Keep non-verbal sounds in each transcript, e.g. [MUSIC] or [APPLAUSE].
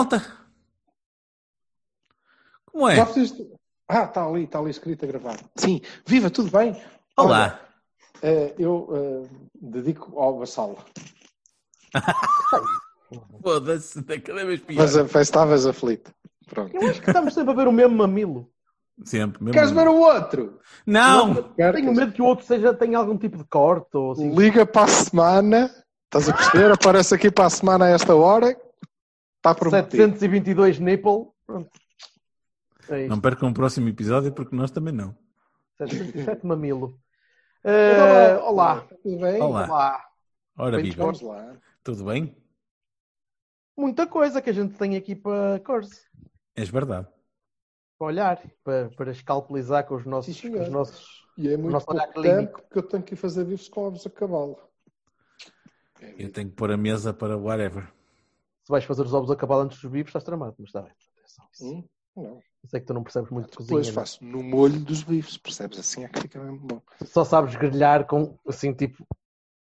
Malta. Como é? Já fizeste... Ah, está ali, está ali escrito a gravar. Sim, viva, tudo bem? Olá. Olha, eh, eu eh, dedico ao vassalo. [LAUGHS] Foda-se, tá cada vez pior. Mas, mas estavas aflito. Pronto. Eu acho que estamos sempre a ver o mesmo mamilo. Sempre. mesmo Queres ver o outro? Não! Quero Tenho medo que o outro seja, tenha algum tipo de corte ou assim. Liga para a semana. Estás a perceber? Aparece aqui para a semana a esta hora. Está prometido. 722 nipple. Pronto. É. Não percam o próximo episódio porque nós também não. 707 mamilo. Eh, olá. Tudo bem? Olá. Olá. Ora, Bem viva. Tudo bem? Muita coisa que a gente tem aqui para course. És verdade. Para olhar, para, para escalpelizar com os nossos, Sim, com os nossos E é muito pouco tempo que eu tenho que ir fazer vivos com ovos a cavalo. Eu tenho que pôr a mesa para whatever. Se vais fazer os ovos a cavalo antes dos bifes, estás tramado, mas está bem. Atenção. Isso. Hum? Não. Eu sei que tu não percebes muito de cozinha. Depois né? faço no molho dos bifes, percebes? Assim é que fica mesmo bom. Só sabes grelhar com, assim, tipo,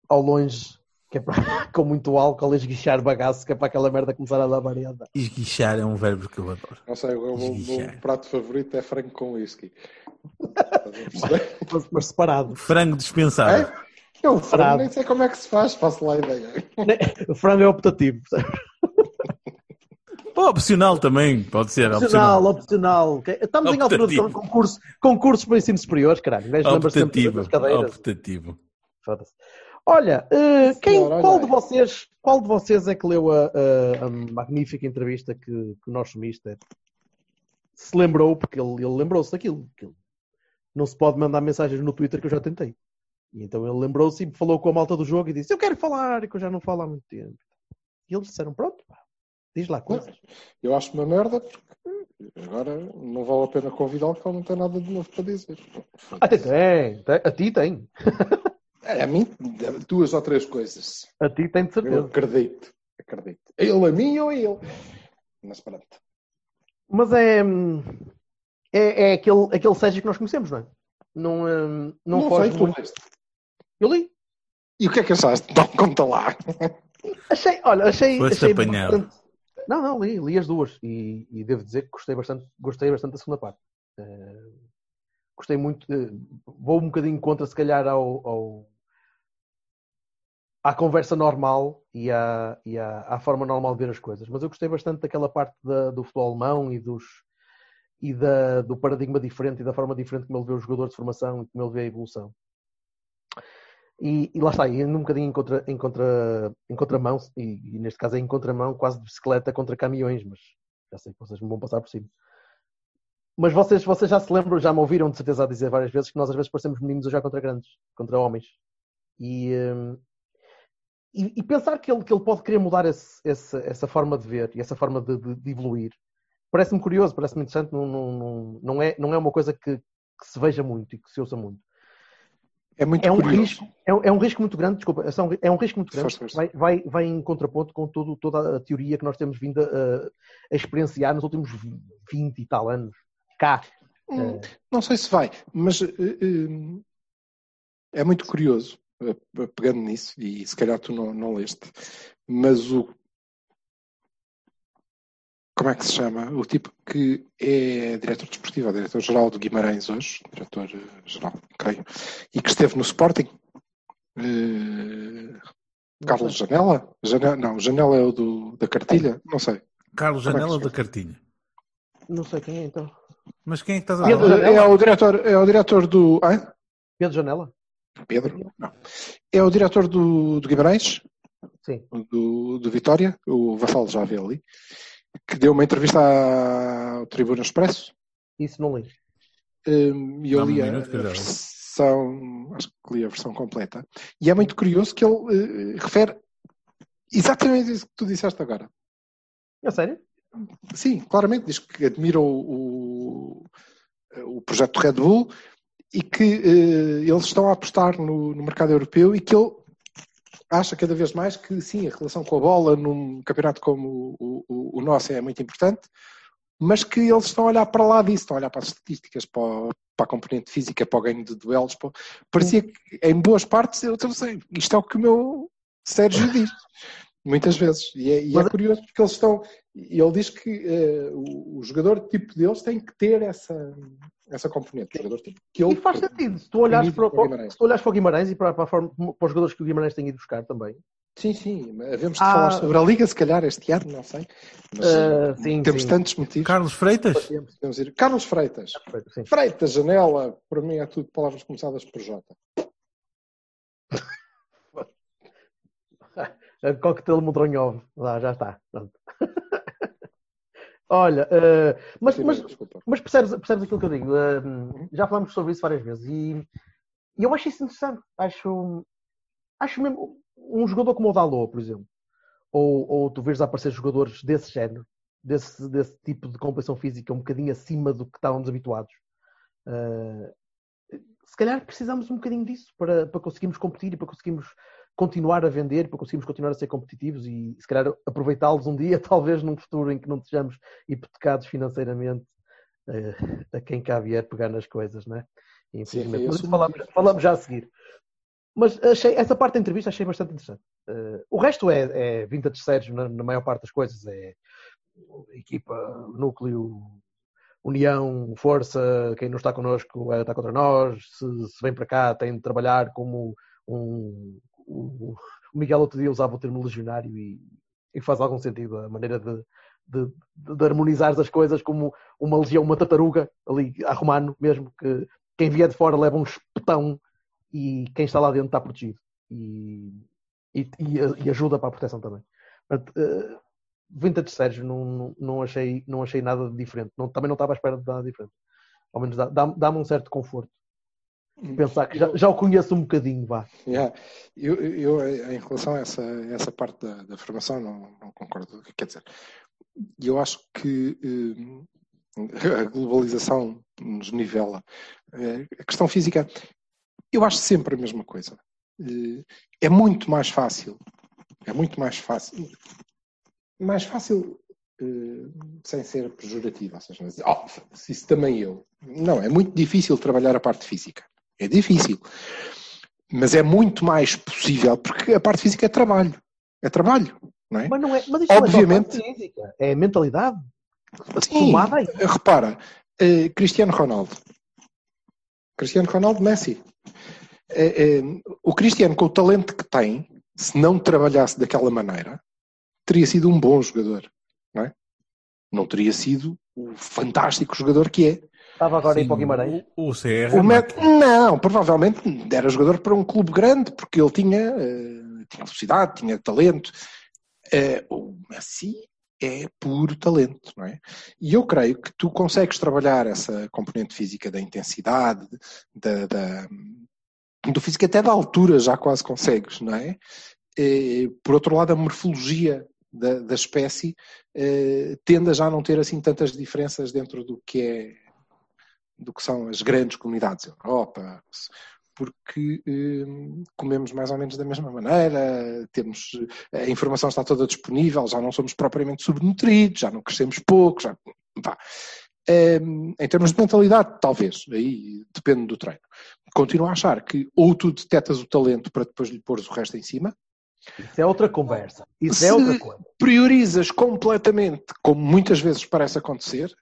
ao longe, que é para, [LAUGHS] com muito álcool, esguichar bagaço, que é para aquela merda começar a dar variada. Esguichar é um verbo que eu adoro. Não sei, o meu, meu prato favorito é frango com whisky. [LAUGHS] Mas, mas separado. Frango dispensável. É? Eu frango Parado. nem sei como é que se faz, faço lá a ideia. [LAUGHS] O frango é optativo. percebes? Pô, opcional também, pode ser. Opcional, Opcional. opcional. ok? Estamos em altura de concurso, concursos para ensino superior, caralho. Sempre Optativo. das cadeiras. Optativo. Foda-se. Olha, eh, quem, Senhora, qual, olha de vocês, qual de vocês é que leu a, a- a magnífica entrevista que, que o nosso mister se lembrou, porque ele, ele lembrou-se daquilo. que ele- não se pode mandar mensagens no Twitter que eu já tentei. E então ele lembrou-se e falou com a malta do jogo e disse: Eu quero falar, que eu já não falo há muito tempo. E eles disseram: Pronto, pá, diz lá coisas. Eu acho uma merda porque agora não vale a pena convidá-lo porque ele não tem nada de novo para dizer. Ah, tem, tem. A ti tem. É, a mim, duas ou três coisas. A ti tem de Eu certeza. acredito. Acredito. Ele a mim ou a ele. Mas pronto. Mas é. É, é aquele, aquele Sérgio que nós conhecemos, não é? Não, hum, não, foge sei, tu muito. Eu li. E o que é que achaste? Então, conta lá. Achei, olha, achei. Foste achei apanhado. bastante- Não, não, li, li as duas. E, e devo dizer que gostei bastante, gostei bastante da segunda parte. Eh, gostei muito. de- vou um bocadinho contra, se calhar, ao, ao- à conversa normal e, à, e à, à forma normal de ver as coisas. Mas eu gostei bastante daquela parte da- do futebol alemão e, dos, e da, do paradigma diferente e da forma diferente como ele vê os jogadores de formação e como ele vê a evolução. E, e lá está, indo um bocadinho em, contra, em, contra, em contramão, e, e neste caso é em contramão, quase de bicicleta contra caminhões, mas já sei que vocês me vão passar por cima. Mas vocês, vocês já se lembram, já me ouviram de certeza a dizer várias vezes que nós às vezes parecemos meninos a contra grandes, contra homens. E, hum, e, e pensar que ele, que ele pode querer mudar esse- esse- essa forma de ver e essa forma de, de- de evoluir parece-me curioso, parece-me interessante, não, não, não, não, é, não é uma coisa que, que se veja muito e que se ouça muito. É muito É um, curioso. risco, é, é um risco muito grande, desculpa, é um- é um risco muito grande. Força, força. Vai, vai, vai em contraponto com todo, toda a teoria que nós temos vindo a, a experienciar nos últimos 20 e tal anos. Cá. Hum, Eh, Não sei se vai, mas eh, eh, é muito curioso, pegando nisso, e se calhar tu não, não leste, mas o. Como é que se chama? O tipo que é diretor desportivo, é diretor-geral do Guimarães hoje, diretor-geral, creio, e que esteve no Sporting. Eh, Carlos Janela? Janela? Não, Janela é o do, da cartilha? Não sei. Carlos Como é Janela se da? Cartilha. Não sei quem é então. Mas quem é que estás a falar? Janela? É o diretor, é o diretor do. Hã? Pedro Janela? Pedro? Não. É o diretor do, do Guimarães, Sim. do, do Vitória, o Vassal já vê ali, que deu uma entrevista ao Tribuna Expresso Isso não li. hum, e eu li a, a versão, acho que li a versão completa, e é muito curioso que ele uh, refere exatamente isso que tu disseste agora. É sério? Sim, claramente diz que admira o, o, o projeto Red Bull e que uh, eles estão a apostar no, no, mercado europeu e que ele acha cada vez mais que sim, a relação com a bola num campeonato como o, o, o nosso é muito importante, mas que eles estão a olhar para lá disso, estão a olhar para as estatísticas, para, para a componente física, para o ganho de duelos. Para... Parecia que em boas partes eu sei, isto é o que o meu Sérgio diz. Muitas vezes. E é, e é curioso porque eles estão. Ele diz que uh, o, o, jogador tipo deles tem que ter essa, essa componente. Tipo que ele, e faz sentido. Se tu olhares para, para, se tu olhares para o Guimarães e para, para, forma, para os jogadores que o Guimarães tem ido buscar também. Sim, sim. Havemos de ah, falar sobre a Liga, se calhar, este ano, não sei. Mas uh, sim, temos sim. tantos motivos. Carlos Freitas? Ir. Carlos Freitas. Freitas, Freitas, janela, para mim é tudo palavras começadas por J. Coquetel Modronhov. Lá, já está. [LAUGHS] Olha, uh, mas, mas, mas percebes, percebes aquilo que eu digo? Uh, já falamos sobre isso várias vezes e, e, eu acho isso interessante. Acho, acho mesmo um jogador como o Dalot, por exemplo, ou, ou tu vês aparecer jogadores desse género, desse, desse tipo de competição física, um bocadinho acima do que estávamos habituados. Uh, se calhar precisamos um bocadinho disso para, para conseguirmos competir e para conseguirmos continuar a vender, para conseguirmos continuar a ser competitivos e se calhar aproveitá-los um dia, [LAUGHS] talvez num futuro em que não estejamos hipotecados financeiramente uh, a quem cá vier pegar nas coisas, não é? Infelizmente. Mas falamos, falamos, já a seguir. Mas achei, essa parte da entrevista achei bastante interessante. Uh, o resto é, é vintage Sérgio na, na, maior parte das coisas. É equipa, núcleo, união, força, quem não está connosco é, está contra nós. Se, se vem para cá tem de trabalhar como um, o, Miguel outro dia usava o termo legionário e, e faz algum sentido a maneira de, de, de, harmonizar as coisas como uma legião, uma tartaruga, ali a romano mesmo, que quem vier de fora leva um espetão e quem está lá dentro está protegido. E, e, e ajuda para a proteção também. Portanto, uh, Vintage Sérgio não, não, achei, não achei nada diferente. Não, também não estava à espera de nada diferente. Ao menos dá-me dá um certo conforto pensar que já, já o conheço um bocadinho, vá. Yeah. Eu, eu, em relação a essa, essa parte da, da formação, não, não, concordo. Quer dizer, eu acho que eh, a globalização nos nivela. Eh, a questão física, eu acho sempre a mesma coisa. Eh, é muito mais fácil, é muito mais fácil, mais fácil sem ser pejorativo, ou seja, oh, isso também eu. Não, é muito difícil trabalhar a parte física. É difícil. Mas é muito mais possível, porque a parte física é trabalho. É trabalho, não é? Mas não é, mas isso Obviamente, não é física, é mentalidade. Sim, repara, uh, Cristiano Ronaldo. Cristiano Ronaldo, Messi. Uh, uh, o Cristiano, com o talento que tem, se não trabalhasse daquela maneira, teria sido um bom jogador, não é? Não teria sido o fantástico jogador que é. Estava agora Sim, em para o Guimarães. O, o CR. O Met... Não, provavelmente era jogador para um clube grande, porque ele tinha, uh, tinha velocidade, tinha talento. Uh, o Messi é puro talento, não é? E eu creio que tu consegues trabalhar essa componente física da intensidade, da, da do físico até da altura já quase consegues, não é? E, eh, por outro lado, a morfologia da, da espécie eh, tende a já não ter assim tantas diferenças dentro do que é do que são as grandes comunidades Europa, porque eh, comemos mais ou menos da mesma maneira, temos a informação está toda disponível, já não somos propriamente subnutridos, já não crescemos pouco, já. Eh, em termos de mentalidade, talvez, aí depende do treino. Continuo a achar que ou tu detectas o talento para depois lhe pôres o resto em cima. Isso é outra conversa. Isso é outra coisa. Priorizas completamente, como muitas vezes parece acontecer,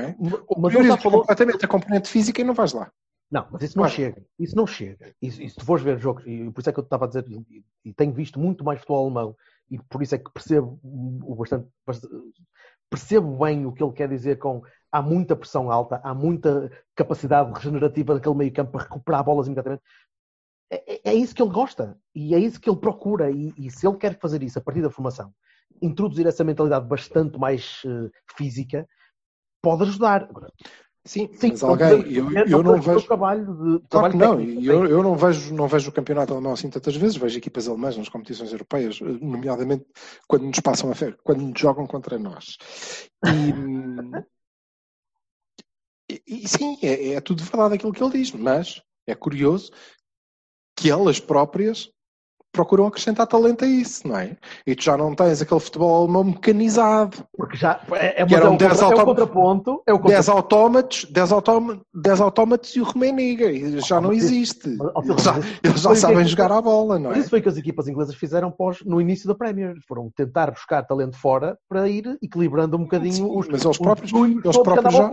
é? Mas ele já falou completamente a componente física e não vais lá. Não, mas isso não chega. Isso não chega. E se tu fores ver jogos, e por isso é que eu estava a dizer, e, e tenho visto muito mais futebol alemão, e por isso é que percebo o bastante, percebo bem o que ele quer dizer com há muita pressão alta, há muita capacidade regenerativa daquele meio campo para recuperar bolas imediatamente. É, é, é, isso que ele gosta e é isso que ele procura. E, e, se ele quer fazer isso a partir da formação, introduzir essa mentalidade bastante mais uh, física, pode ajudar. Sim, Sim, mas alguém, eu, é, eu não vejo. trabalho de Claro trabalho que não, técnico eu, também. eu não, vejo, não vejo o campeonato alemão assim tantas vezes, vejo equipas alemãs nas competições europeias, nomeadamente quando nos passam a fer, quando nos jogam contra nós. [LAUGHS] E- e sim, é, é tudo verdade aquilo que ele diz, mas é curioso que elas próprias procuram acrescentar talento a isso, não é? E tu já não tens aquele futebol alemão mecanizado. Porque já é, é, Que é, 10 contra, é o autom- contraponto. É o 10 contraponto. autómatos, 10 autómatos, 10 autómatos e o Rumeniga. e Já não existe. Eles já, eles sabem jogar à bola, não é? isso foi o que as equipas inglesas fizeram pós, no início da Premier. Foram tentar buscar talento fora para ir equilibrando um bocadinho Sim, os, mas eles os próprios- eles próprios já-.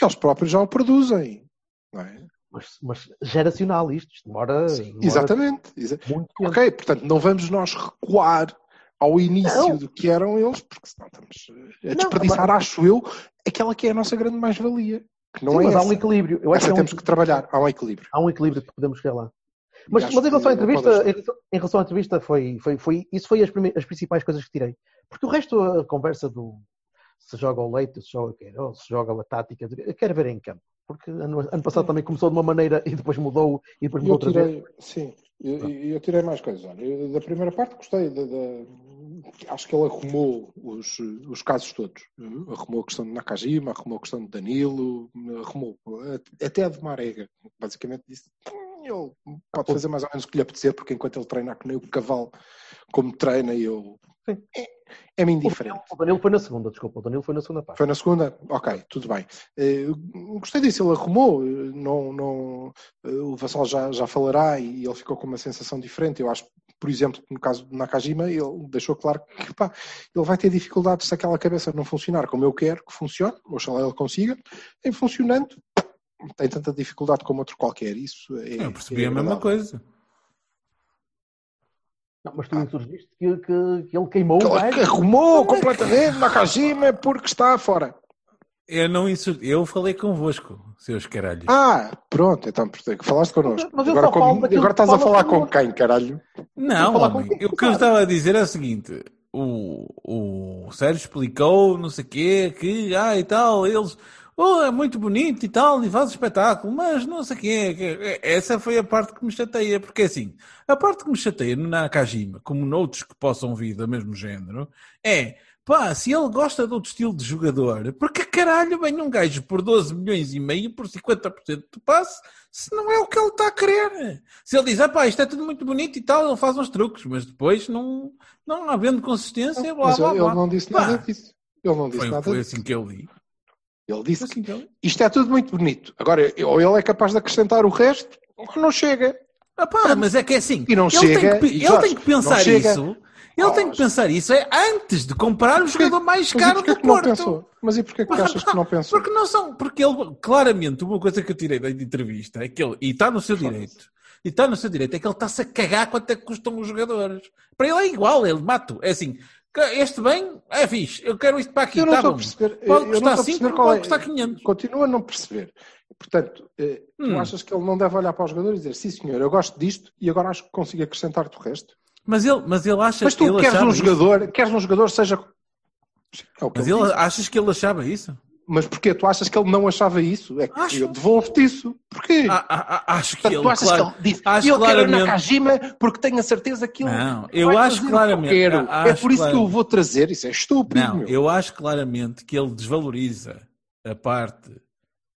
Eles próprios já o produzem. Não é? Mas, mas geracional isto. Isto demora, demora Exatamente. Exa- muito tempo. Ok, portanto, não vamos nós recuar ao início Não. do que eram eles, porque senão estamos a Não, desperdiçar, mas- acho eu, aquela que é a nossa grande mais-valia. Que não Sim, é mas há essa. um equilíbrio. Eu acho Essa que há um temos que trabalhar. Há um equilíbrio. há um equilíbrio que podemos chegar lá. Mas, mas em relação à não entrevista, em relação, à entrevista foi, foi, foi, isso foi as, prime- as principais coisas que tirei. Porque o resto, a conversa do se joga ao leite, se joga, o se joga a tática, eu quero ver em campo. Porque ano, ano passado também começou de uma maneira e depois mudou e depois mudou eu outra vez. sim, eu, eu tirei mais coisas. Olha, eu, da primeira parte gostei, da, da- acho que ele arrumou os, os casos todos. Arrumou a questão de Nakajima, arrumou a questão de Danilo, arrumou até a de Marega. Basicamente disse, "Hum, ele pode fazer mais ou menos o que lhe apetecer, porque enquanto ele treina que nem o cavalo, como treina, eu Sim. É, é-me indiferente. O Danilo foi na segunda, desculpa, o Danilo foi na segunda parte. Foi na segunda? Ok, tudo bem. Eh, gostei disso, ele arrumou. eh, Não, não, eh, o Vassal já, já falará e ele ficou com uma sensação diferente. Eu acho, por exemplo, no caso de Nakajima, ele deixou claro que pá, ele vai ter dificuldades se aquela cabeça não funcionar como eu quero que funcione, oxalá ele consiga. Em funcionando, tem tanta dificuldade como outro qualquer. Isso é, Eu percebi é a mesma coisa. Não, mas tu insurgiste que, que, que ele queimou Que o gajo. arrumou completamente Nakajima porque está fora. Eu não insur... Eu falei convosco, seus caralhos. Ah, pronto, então falaste connosco. Mas eu Agora, como- agora que estás a fala falar com quem, caralho? Não, homem. contigo, o que eu estava a dizer é o seguinte: o, o Sérgio explicou, não sei o quê, que, ah, e tal, eles, oh, é muito bonito e tal, e faz espetáculo, mas não sei o quê. que- Essa foi a parte que me chateia, porque assim, a parte que me chateia no Nakajima, como noutros que possam vir do mesmo género, é. Pá, se ele gosta de outro estilo de jogador, porque caralho vem um gajo por 12 milhões e meio, por 50% do passe, se não é o que ele está a querer. Se ele diz, ah pá, isto é tudo muito bonito e tal, ele faz uns truques, mas depois não, não havendo consistência, blá Mas blá ele blá. não disse nada disso. Ele não disse Foi, nada foi disso. assim que eu li. Ele disse assim que li. isto é tudo muito bonito. Agora, ou ele é capaz de acrescentar o resto, ou não chega. Ah pá, mas é que é assim, E não ele, chega, tem que, ele Jorge, tem que pensar isso. Ele tem que pensar isso é antes de comprar o jogador mais caro do Porto. Mas e porquê que achas que não pensou? Porque não são, porque ele, claramente, uma coisa que eu tirei da entrevista é que ele, e está no seu direito, e está no seu direito, é que ele está-se a cagar quanto é que custam os jogadores. Para ele é igual, ele mato. É assim, este bem é fixe, eu quero isto para aqui, Eu não está estou a perceber. Pode custar estou a 5, perceber qual pode é- custar 500. Continua a não perceber. Portanto, eh, tu Hum. achas que ele não deve olhar para os jogadores e dizer sim senhor, eu gosto disto e agora acho que consigo acrescentar-te o resto? Mas ele, mas ele acha Mas tu ele queres um isso. jogador, queres um jogador seja... É que Mas ele achas que ele achava isso? Mas porquê? Tu achas que ele não achava isso? É que Acho. eu devolvo-te isso. Porquê? Ah, ah, ah, acho que Portanto, ele, tu achas claro, que ele disse, acho eu quero claramente- a Nakajima porque tenho a certeza que ele Não, eu vai acho o que claramente- eu quero. é acho por isso que eu claramente. vou trazer. Isso é estúpido, Não, meu. eu acho claramente que ele desvaloriza a parte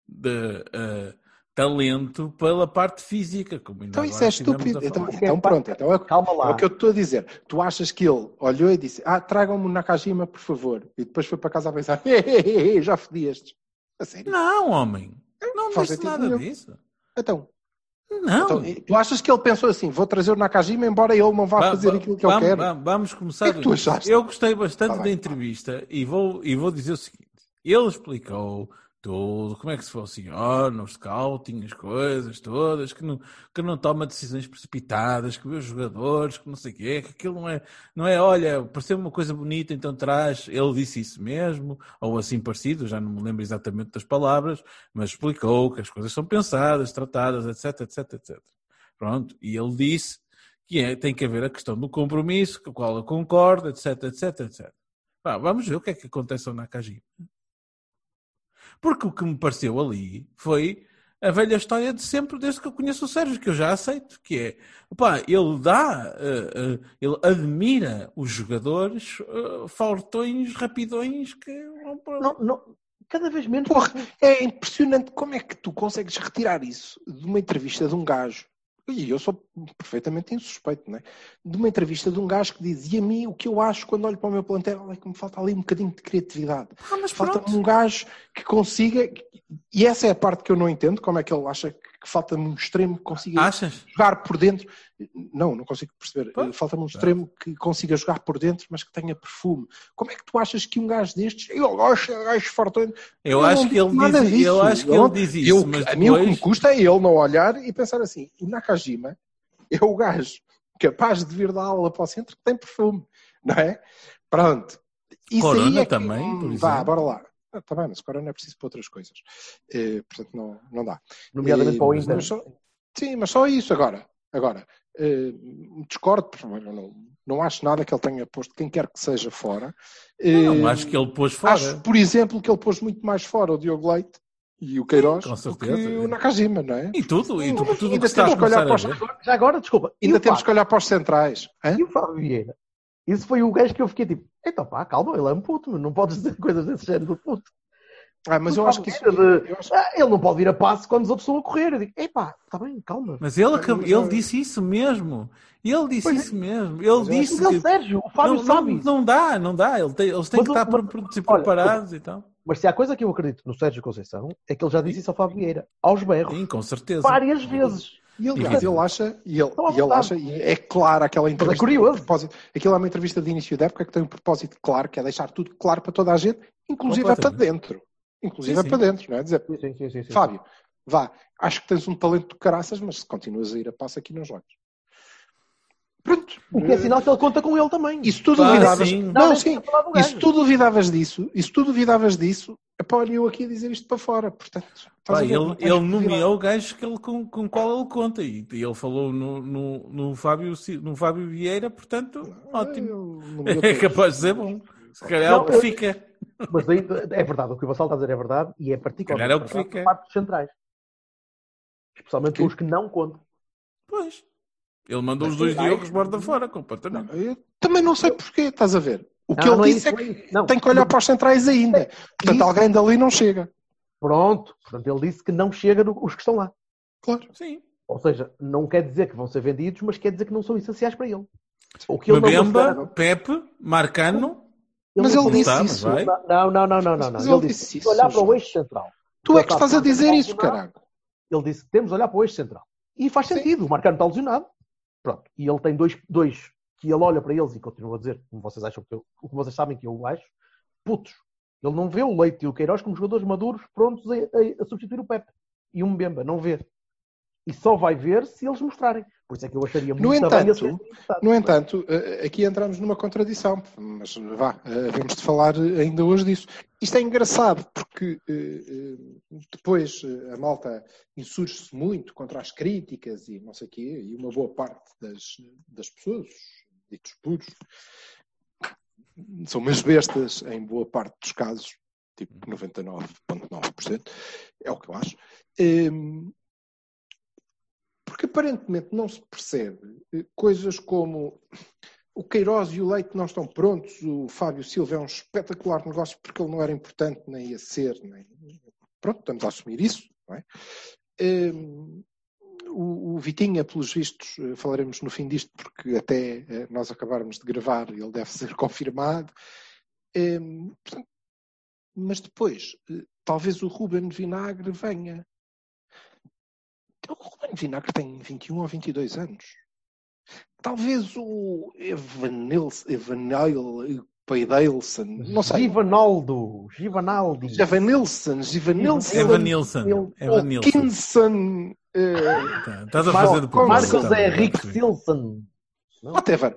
de eh, talento pela parte física. Como Então isso é estúpido. Então, falar. então pronto. Então é, Calma lá. é o que eu estou a dizer. Tu achas que ele olhou e disse ah, tragam-me o Nakajima, por favor. E depois foi para casa a pensar [LAUGHS] já fodi estes. A sério? Não, homem. Não Faz disse nada nenhum. disso. Então, Não. então, tu achas que ele pensou assim, vou trazer o Nakajima embora ele não vá Va- fazer aquilo que eu quero? va- Vamos começar. O que é que tu achaste? Eu gostei bastante Tá da bem. entrevista e vou, e vou dizer o seguinte: ele explicou como é que se funciona, no scouting, as coisas todas, que não, que não toma decisões precipitadas, que vê os jogadores, que não sei o quê, que aquilo não é, não é, olha, pareceu uma coisa bonita, então traz. Ele disse isso mesmo, ou assim parecido, já não me lembro exatamente das palavras, mas explicou que as coisas são pensadas, tratadas, etc, etc, etc. Pronto, e ele disse que é, tem que haver a questão do compromisso, com o qual eu concordo, etc, etc, etc. Vamos ver o que é que acontece ao Nakajima. Porque o que me pareceu ali foi a velha história de sempre, desde que eu conheço o Sérgio, que eu já aceito, que é, opá, ele dá, eh, eh, ele admira os jogadores eh, fortões, rapidões, que Não, não, cada vez menos. Porra, é impressionante como é que tu consegues retirar isso de uma entrevista de um gajo. E eu sou perfeitamente insuspeito, não é? De uma entrevista de um gajo que diz: E a mim, o que eu acho quando olho para o meu plantel é que me falta ali um bocadinho de criatividade. Ah, Falta um gajo que consiga. E essa é a parte que eu não entendo: como é que ele acha que falta-me um extremo que consiga Achas? jogar por dentro. Não, não consigo perceber. Pá. Falta-me um extremo que consiga jogar por dentro, mas que tenha perfume. Como é que tu achas que um gajo destes. Eu gosto de fortões. Eu não acho que ele diz, disso. eu acho que Eu- ele diz isso, eu- mas A mim o que me custa é ele não olhar e pensar assim: o Nakajima é o gajo capaz de vir da aula para o centro que tem perfume, não é? Pronto. Isso Corona é que- também, por Vá, exemplo. bora lá. Ah, tá bem, mas Corona é preciso para outras coisas. Eh, portanto, não, não dá. Nomeadamente Eh, para o Inter. mas só- sim, mas só isso agora. Agora, eh, discordo, não, não acho nada que ele tenha posto quem quer que seja fora. Não, acho que ele pôs fora. Acho, por exemplo, que ele pôs muito mais fora o Diogo Leite e o Queiroz com do que o Nakajima, não é? E tudo, e Não, tudo, tudo ainda que está temos que olhar para os-. Já agora, desculpa. e Ainda temos Fábio? que olhar para os centrais. hã? E o Fábio Vieira? Isso foi o gajo que eu fiquei tipo, então pá, calma, ele é um puto, não podes dizer [LAUGHS] coisas desse género do puto. Ah, mas O eu acho que isso. De- eu acho- Ah, ele não pode vir a passe quando os outros estão a correr. Eu digo, epá, está bem, calma. Mas ele, ele disse isso mesmo. Ele disse Pois é. isso mesmo. Ele disse Mas ele, que Sérgio, o Fábio não, sabe não, não dá, não dá. Ele tem- eles têm Mas que o- estar mas- pre- pre- olha, preparados e tal. Mas se há coisa que eu acredito no Sérgio Conceição, é que ele já disse isso ao Fábio Vieira, aos berros, Sim, com certeza. várias vezes. E aliás, Evidente. ele acha, e ele, e ele acha, e é claro aquela entrevista. curioso. de propósito. Aquilo é uma entrevista de início da época que tem um propósito claro, que é deixar tudo claro para toda a gente, inclusive é para dentro. Inclusive Sim, é sim. para dentro, não é? Dizer, Sim, sim, sim, sim, sim. Fábio, vá, acho que tens um talento de caraças, mas se continuas a ir a passo aqui não jogas. Pronto. O que é sinal que ele conta com ele também. E se tu duvidavas. sim. Não, sim. E gajo. se tu duvidavas disso, e se tu duvidavas disso, pá, eu aqui a dizer isto para fora. Portanto, ver, ele ele nomeou gajos que ele, com, com qual ele conta e, e ele falou no, no, no, Fábio, no Fábio Vieira, portanto, ótimo. Ele [LAUGHS] nomeou É capaz de ser bom. Se calhar é Não, o que fica. Mas aí, é verdade, o que o Vassal está a dizer é verdade e é particularmente é o que fica. por parte dos centrais. Especialmente os que não contam. Pois. Ele mandou Mas os dois sim, Diogos borda fora, completamente. Eu também não sei porquê, estás a ver? O que Não, ele não é disse é isso, que não é isso. Não. tem que olhar para os centrais ainda. Portanto, Isso. alguém dali não chega. Pronto. Portanto, ele disse que não chega no- os que estão lá. Claro. Sim. Ou seja, não quer dizer que vão ser vendidos, mas quer dizer que não são essenciais para ele. O que ele não Mbemba, considera- Pepe, Marcano. Mas não ele disse Tá, mas isso. vai. Não, não, não, não, não. não. Mas Ele ele disse, disse "Temos de olhar isso, para o eixo central. Tu é Ele que está estás a dizer isso, caralho. Ele disse, temos de olhar para o eixo central. E faz Sim. sentido. O Marcano está lesionado. Pronto. E ele tem dois, dois que ele olha para eles e continua a dizer, como vocês acham que eu, o que vocês sabem que eu acho, putos. Ele não vê o Leite e o Queiroz como jogadores maduros prontos a, a- a substituir o Pepe. E o Mbemba, não vê. E só vai ver se eles mostrarem. Por isso é que eu acharia muito No entanto. No entanto, eh, aqui entramos numa contradição, mas vá, eh, havemos de falar ainda hoje disso. Isto é engraçado porque eh, eh, depois eh, a malta insurge-se muito contra as críticas e não sei o quê, e uma boa parte das, das pessoas, ditos puros, são umas bestas em boa parte dos casos, tipo 99,9%, é o que eu acho. Porque aparentemente não se percebe eh, coisas como o Queiroz e o Leite não estão prontos, o Fábio Silva é um espetacular negócio porque ele não era importante, nem ia ser, nem... Pronto, estamos a assumir isso, não é? Hum, o, o Vitinha, pelos vistos, eh, falaremos no fim disto, porque até eh, nós acabarmos de gravar ele deve ser [LAUGHS] confirmado. Hum, portanto, mas depois, talvez o Ruben Vinagre venha. O Ruben Vinagre tem 21 ou 22 anos. Talvez o Evanilson, Evanil, Peidelson, não sei. Givanaldo. Givanaldi. Evanilson, Givanilson, Evanilson. Evanilson. Kinson, eh, Tá, Estás a fazer de propósito, Marcos Henrique tá, Silson. Whatever,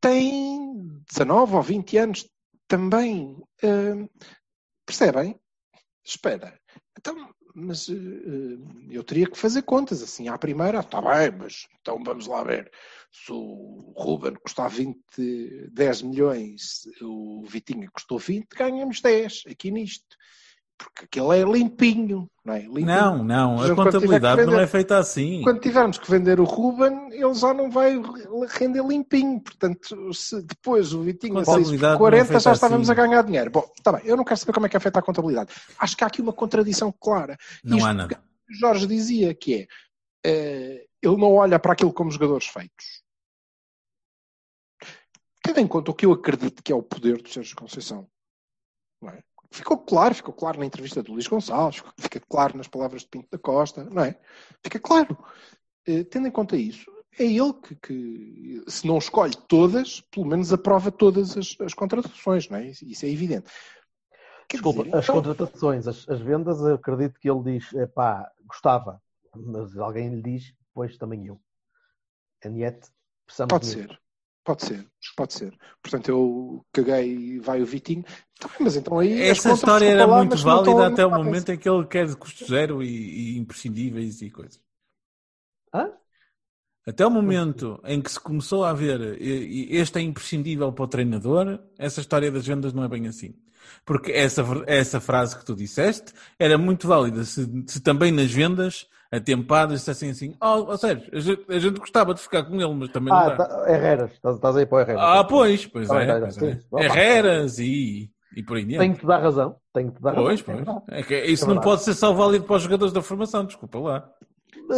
tem 19 ou 20 anos também. eh, percebem? Espera. Então, mas eh, eh, eu teria que fazer contas assim à primeira. Está bem, mas então vamos lá ver. Se o Ruben custar 20, 10 milhões, o Vitinha custou 20, ganhamos 10 aqui nisto. Porque aquele é limpinho, não é? Limpinho. Não, não, a contabilidade não vender- é feita assim. Quando tivermos que vender o Ruben, ele já não vai render limpinho. Portanto, se depois o Vitinho por não é 40, feita já estávamos assim. a ganhar dinheiro. Bom, está bem, eu não quero saber como é que é feita a contabilidade. Acho que há aqui uma contradição clara. Não Isto há nada. o Jorge dizia que é, eh, ele não olha para aquilo como jogadores feitos. Tendo em conta o que eu acredito que é o poder do Sérgio Conceição. Não é? Ficou claro, ficou claro na entrevista do Luís Gonçalves, fica claro nas palavras de Pinto da Costa, não é? Fica claro. Eh, tendo em conta isso, é ele que, que, se não escolhe todas, pelo menos aprova todas as, as contratações, não é? Isso, é evidente. Quer Desculpa, dizer, as então- contratações, as, as vendas, eu acredito que ele diz, pá, gostava, mas alguém lhe diz, pois também eu. And yet, precisamos Pode de- ser, pode ser, pode ser. Portanto, eu caguei e vai o Vitinho. Tá mas então aí. Essa história era lá, muito estão- válida até o momento em que ele quer de custo zero e, e imprescindíveis e coisas. Hã? Até o momento em que se começou a ver e- e este é imprescindível para o treinador, essa história das vendas não é bem assim. Porque essa, essa frase que tu disseste era muito válida se, se também nas vendas atempadas dissessem assim, oh, oh Sérgio, a gente, a gente gostava de ficar com ele, mas também não Ah, dá. tá, Herreras, estás, estás aí para o Herreras. Ah, pois, pois Tá é. tá pois é. Opa. Herreras e, e por aí Tenho adiante. que te dar razão. Tenho que te dar Pois, razão. pois. É verdade. É que isso É não pode ser só válido para os jogadores da formação, desculpa lá.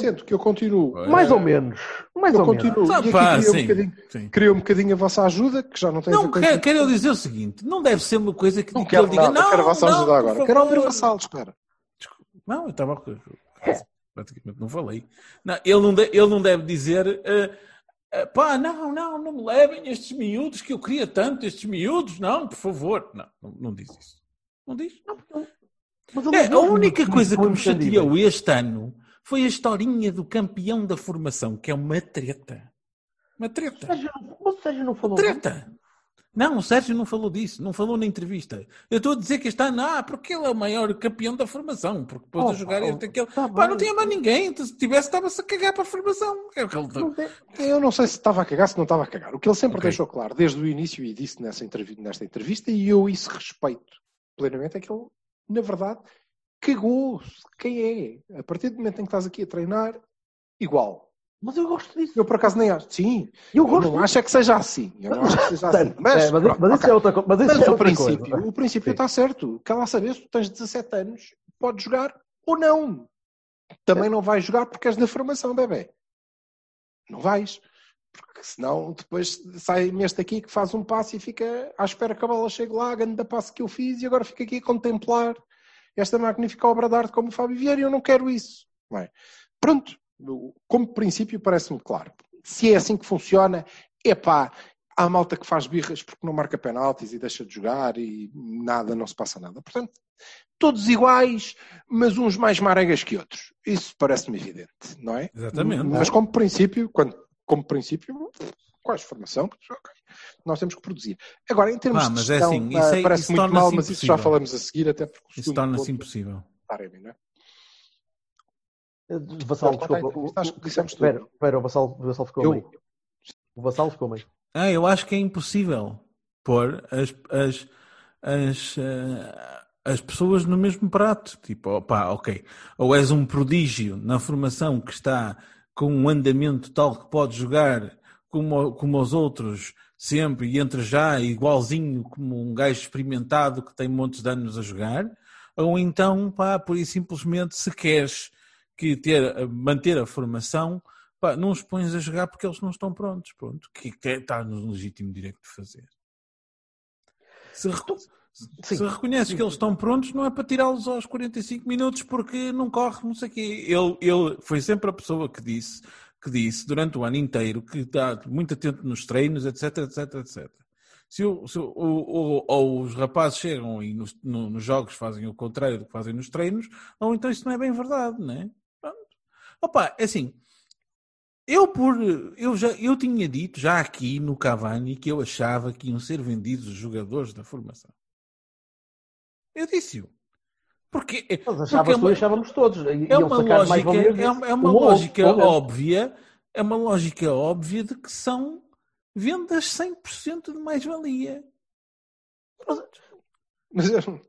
Sendo que eu continuo. Pois. Mais ou menos. Mais Eu ou menos. continuo. Ah, e aqui pá, queria, um sim, bocadinho, sim. queria um bocadinho a vossa ajuda, que já não tem Não, quero, quero eu dizer o seguinte: não deve ser uma coisa que, Não que quero ele diga, nada, não, quero a vossa não, ajuda agora. favor." Quero ouvir o Vassal, espera. Não, eu estava. Praticamente não falei. Não, ele, não de- ele não deve dizer. eh, eh, pá, não, não, não me levem estes miúdos que eu queria tanto, estes miúdos, não, por favor. Não, não, não diz isso. Não diz. Ele É, a não- única não- coisa que não me chateou este ano foi a historinha do campeão da formação, que é uma treta. Uma treta. Sérgio, mas o Sérgio não falou. Treta! Não, o Sérgio não falou disso, não falou na entrevista. Eu estou a dizer que este ano, ah, porque ele é o maior campeão da formação, porque depois Oh, de jogar oh, este aquele. tá Pá, não bem. tinha mais ninguém, então, se tivesse, estava-se a cagar para a formação. É Não Eu não sei se estava a cagar, se não estava a cagar. O que ele sempre Ok. deixou claro, desde o início, e disse nessa entrevi- nesta entrevista, e eu isso respeito plenamente, é que ele, na verdade, cagou-se. Quem é? A partir do momento em que estás aqui a treinar, igual. Mas eu gosto disso. Eu, por acaso, nem acho. Sim, Eu eu gosto não acho é que seja assim. Eu não acho que seja assim. Mas, é, mas, pronto, mas isso é outra coisa. Mas isso Mas é o outra princípio, coisa. o princípio Sim. está certo. Quer lá saber se tu tens 17 anos, podes jogar ou não. Também não vais jogar porque és da formação, bebê. Não vais. Porque senão depois sai este aqui que faz um passo e fica à espera que a bola chegue lá, ganho da passo que eu fiz e agora fica aqui a contemplar esta magnífica obra de arte como o Fábio Vieira e eu não quero isso. Não é? Pronto. Como princípio parece-me claro. Se é assim que funciona, epá, há malta que faz birras porque não marca penaltis e deixa de jogar e nada, não se passa nada. Portanto, todos iguais, mas uns mais maregas que outros. Isso parece-me evidente, não é? Exatamente. Mas como princípio, quando, como princípio, quais formação? Nós temos que produzir. Agora, em termos de mas é gestão, assim, isso ah, é- parece isso muito mal, mas isso já falamos a seguir, até porque o Isso torna-se impossível. é Taremi, não é? Aí, desculpa. acho que dissemos tudo. Espera, espera, o Vassal, o Vassal ficou Eu- meio. O Vassal ficou meio. Ah, eu acho que é impossível pôr as, as, as, eh, as pessoas no mesmo prato. Tipo, opá, ok. Ou és um prodígio na formação que está com um andamento tal que pode jogar como, como os outros sempre e entra já igualzinho como um gajo experimentado que tem montes de anos a jogar. Ou então, pá, por isso simplesmente se queres que ter, manter a formação, pá, não os pões a jogar porque eles não estão prontos. Pronto, que, que está no legítimo direito de fazer. Se, reco- se Sim. reconheces que eles estão prontos, não é para tirá-los aos 45 minutos porque não corre, não sei o quê. Ele, ele foi sempre a pessoa que disse, que disse durante o ano inteiro que está muito atento nos treinos, etc, etc, etc. Se, o, se o, o- ou os rapazes chegam e nos, no- nos jogos fazem o contrário do que fazem nos treinos, ou então isso não é bem verdade, não é? Opa, é assim, eu por eu já eu tinha dito já aqui no Cavani que eu achava que iam ser vendidos os jogadores da formação. Eu disse-o. Porque, Mas porque achavas é tu uma, achávamos todos. É uma mais lógica, valias é uma, é uma um outro, lógica óbvia, é uma lógica óbvia de que são vendas 100% de mais-valia. Mas eu-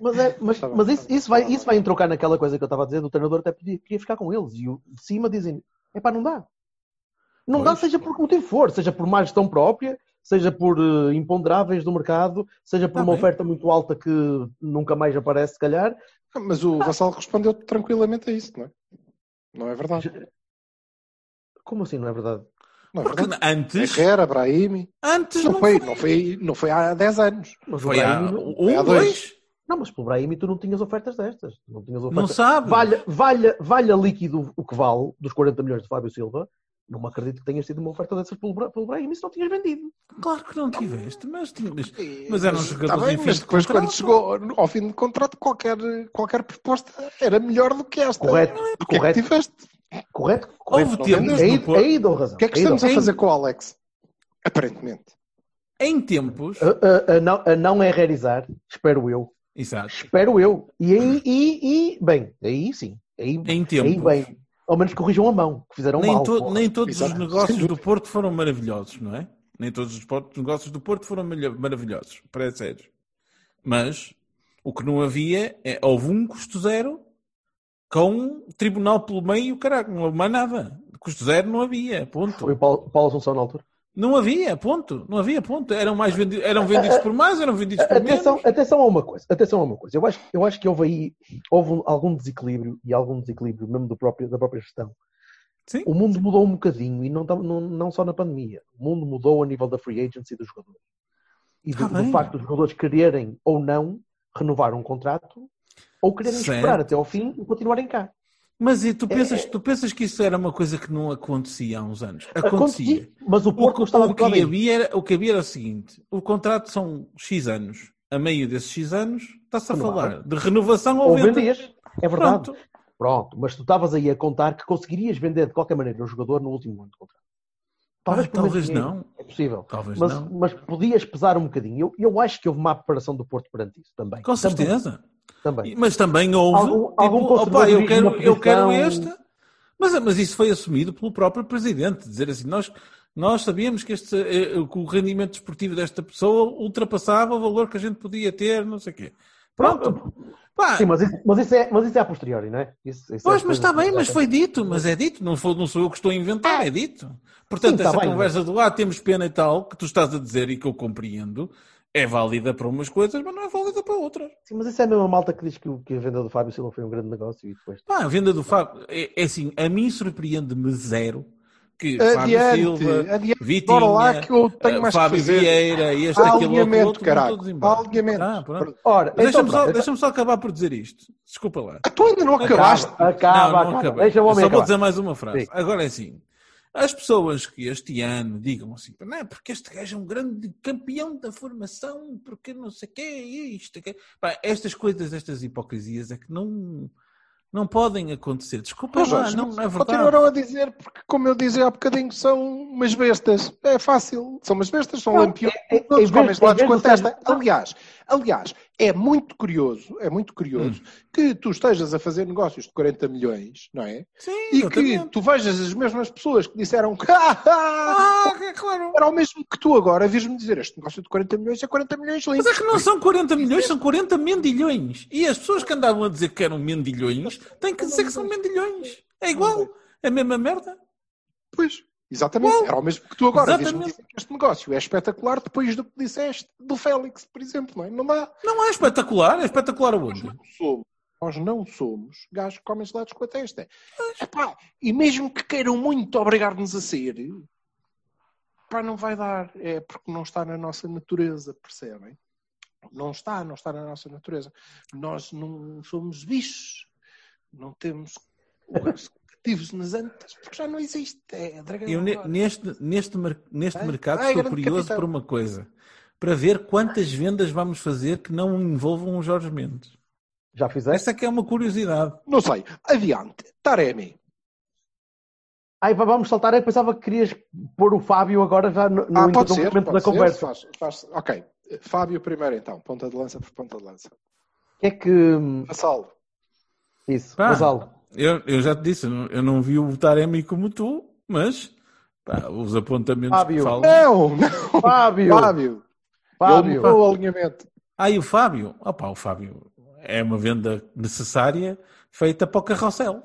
Mas, é, mas, Tá mas tá isso, bem, isso, vai, tá isso vai entrocar naquela coisa que eu estava a dizer do treinador até podia, podia ficar com eles. E o de cima dizem, é pá, não dá. Não dá, Pois. seja por que motivo for, seja por má gestão própria, seja por eh, imponderáveis do mercado, seja por Tá uma bem. oferta muito alta que nunca mais aparece, se calhar. Mas o Vassal respondeu tranquilamente a isso, não é? Não é verdade. Como assim, não é verdade? Não é Porque verdade. antes, Herrera, Brahimi. antes Não não foi, foi. não, foi, não foi há 10 anos. Mas o Foi há Brahimi não- um, foi há dois. dois. Não, mas pelo Brahimi tu não tinhas ofertas destas. Não tinhas Não ofertas. sabe. Valha, valha, valha líquido o que vale dos 40 milhões de Fábio Silva. Não me acredito que tenhas tido uma oferta dessas pelo, Bra- pelo Brahimi se não tinhas vendido. Claro que não tiveste, mas, tinha- mas, mas eram Mas, jogadores tá bem, mas de depois, quando contrato. chegou ao fim de contrato, qualquer, qualquer proposta era melhor do que esta. Correto, O que é que correto. tiveste? Correto? Houve correto. tempos aí, no Porto- aí dou razão. O que é que aí estamos a fazer com o Alex? Aparentemente. Em tempos. A, a- a não, a não herrerizar, espero eu. Exato. Espero eu. E aí, e, e, bem, aí sim. Aí, Em aí tempos. bem. Ao menos corrijam a mão, que fizeram nem, mal. to- nem todos Exato. os negócios do Porto foram maravilhosos, não é? Nem todos os negócios do Porto foram maravilhosos, para sério. Mas o que não havia é houve um custo zero com tribunal pelo meio o caralho, não houve mais nada. Custo zero não havia, ponto. Foi o Paulo, Paulo Assunção na altura. Não havia, ponto. Não havia, ponto. Eram, mais vendi- eram vendidos por mais, eram vendidos por Atenção, menos. atenção a uma coisa. Atenção a uma coisa. Eu acho, eu acho que houve aí houve um- algum desequilíbrio e algum desequilíbrio mesmo do próprio, da própria gestão. Sim. O mundo mudou um bocadinho e não, tam- não, não só na pandemia. O mundo mudou a nível da free agency dos jogadores. E do, Tá do facto dos jogadores quererem ou não renovar um contrato ou quererem Certo. esperar até ao fim e continuarem cá. Mas e tu pensas, tu pensas que isso era uma coisa que não acontecia há uns anos? Acontecia. Acontecia, mas o O, Porto não estava o, que havia era, o que havia era o seguinte: o contrato são X anos. A meio desses X anos, está-se a Renovar. falar de renovação ou Ou venda. vendias. É verdade. Pronto. Pronto, mas tu estavas aí a contar que conseguirias vender de qualquer maneira o jogador no último ano de contrato. Ah, por menos talvez não. É possível. Talvez Mas, não. mas podias pesar um bocadinho. Eu, eu acho que houve má preparação do Porto perante isso também. Com certeza. Também. Mas também houve. Algum- algum tipo, opa, eu quero, na eu quero posição. esta. Mas, mas isso foi assumido pelo próprio presidente. Dizer assim, nós, nós sabíamos que, este, eh, que o rendimento desportivo desta pessoa ultrapassava o valor que a gente podia ter, não sei o quê. Pronto. Pá, Sim, mas isso, mas, isso é, mas isso é a posteriori, não é? Isso, isso Pois, é mas está bem, mas foi dito, mas é dito, não, foi, não sou eu que estou a inventar, é dito. Portanto, Sim, essa bem, conversa do ah, temos pena e tal, que tu estás a dizer e que eu compreendo, é válida para umas coisas, mas não é válida para outras. Sim, mas isso é a mesma malta que diz que, que a venda do Fábio Silva foi um grande negócio e depois. Pá, a venda do Fábio, é, é assim, a mim surpreende-me zero que Fábio Adiante, Silva, adiante. Vitinha, Bora lá que eu tenho mais que Fábio fazer. Vieira, este, Há aquele outro, outro, caralho. todos embora. alinhamento. Ah, pronto. Ora, Deixa-me então, só, deixa só acabar por dizer isto. Desculpa lá. Ah, Tu ainda não acabaste. Acaba, acaba, não, não acaba. acabei. Deixa Eu só vou acabar. dizer mais uma frase. Sim. Agora é assim. As pessoas que este ano digam assim, não é porque este gajo é um grande campeão da formação, porque não sei o quê, isto, aquilo." Pá, estas coisas, estas hipocrisias é que não, não podem acontecer. Desculpa Mas, lá, não, não é verdade. Continuarão a dizer, porque como eu dizia há bocadinho, são umas bestas. É fácil. São umas bestas, são Não, lampiões. é- é- todos em comem com a testa. ser- Aliás, aliás, é muito curioso, é muito curioso Hum. que tu estejas a fazer negócios de 40 milhões, não é? Sim, E que tu vejas as mesmas pessoas que disseram que [LAUGHS] "Ah, Ah, é claro. era o mesmo que tu agora vires-me dizer este negócio de 40 milhões é 40 milhões Mas limpos. é que não são 40 milhões, são 40 mendilhões. E as pessoas que andavam a dizer que eram mendilhões têm que dizer que são mendilhões. É igual. É a mesma merda. Pois, exatamente. Uau. Era o mesmo que tu agora Exatamente. vires-me dizer que este negócio é espetacular depois do que disseste do Félix, por exemplo, não é? Não dá. Não é espetacular. É espetacular Nós aonde? não somos, nós não somos gajos que comem gelados com a testa. Epá, e mesmo que queiram muito obrigar-nos a ser, pá, não vai dar. É porque não está na nossa natureza, percebem? Não está, não está na nossa natureza. Nós não somos bichos. Não temos [LAUGHS] cativos nas antas, porque já não existe. É. Eu ne- neste, neste, mer- neste Ai, mercado ai, estou curioso capitão. por uma coisa. Para ver quantas vendas vamos fazer que não envolvam o Jorge Mendes. Já fizeste? Essa é que é uma curiosidade. Não sei. Adiante. Taremi. Ai, vá, vamos saltar. Eu pensava que querias pôr o Fábio agora já no, no Ah, pode ser. Pode da ser, conversa. faz- faz- ok. Fábio primeiro então. Ponta de lança por ponta de lança. O que é que. Vassalo. Isso, Gonçalo. Eu, eu já te disse, eu não, vi o Taremi como tu, mas pá, os apontamentos Fábio. que falam. Não, não. Fábio! Fábio. Fábio! o alinhamento. Ah, e o Fábio? Opa, o Fábio é uma venda necessária feita para o carrossel.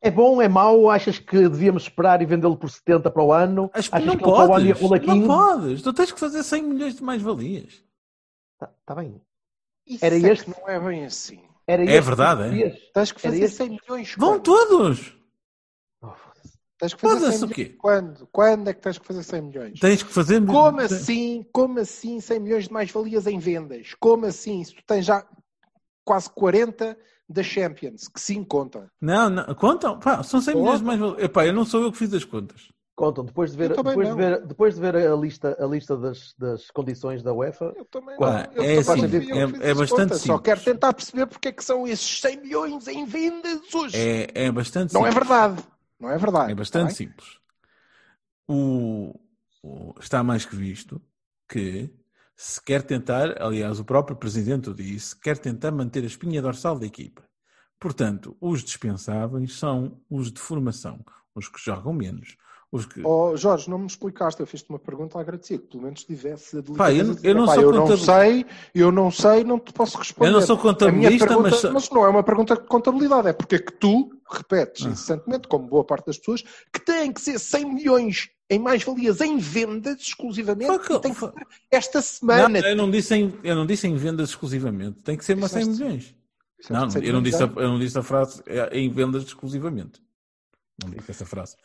É bom, é mau? Achas que devíamos esperar e vendê-lo por 70 para o ano? Acho que Achas não que ele para o ano ia podes. Não 15? podes. Tu tens que fazer 100 milhões de mais-valias. Tá, tá bem. Isso Era é que este? não é bem assim. Era É este verdade, que é? Tens que fazer este? 100 milhões Vão quando? todos. Oh, foda-se. Tens que fazer Foda-se 100 o quê? quando? Quando é que tens que fazer 100 milhões? Tens que fazer. Como assim, como assim 100 milhões de mais-valias em vendas? Como assim? Se tu tens já quase 40 da Champions, que sim conta. Não, não. Contam? Pá, são 100 milhões de mais-valias. Epá, eu não sou eu que fiz as contas. Contam, depois de ver, depois de ver, depois de ver a lista, a lista das, das condições da UEFA, Eu também Pá, não. Eu é assim, é- é as bastante contas. Só quero tentar perceber porque é que são esses 100 milhões em vendas hoje. É, é bastante não é simples. verdade. Não é verdade. É bastante tá simples. O, o- está mais que visto que se quer tentar, aliás, o próprio presidente o disse, quer tentar manter a espinha dorsal da equipa. Portanto, os dispensáveis são os de formação, os que jogam menos, os que. Oh, Jorge, não me explicaste. Eu fiz-te uma pergunta agradecida. Pelo menos tivesse a Pá, eu- eu não "Pá, eu não contabilista." sei, eu não sei, não te posso responder. Eu não sou A contabilista, pergunta, mas- não é uma pergunta de contabilidade, é porque é que tu repetes Ah. incessantemente, como boa parte das pessoas, que tem que ser 100 milhões em mais-valias em vendas exclusivamente que- tem que ser esta Não, semana. eu, não disse em, eu não disse em vendas exclusivamente, tem que ser mais 100 Disseste- milhões. Não, 100 eu não, disse a, eu não disse a frase é, em vendas exclusivamente. Não disse essa frase.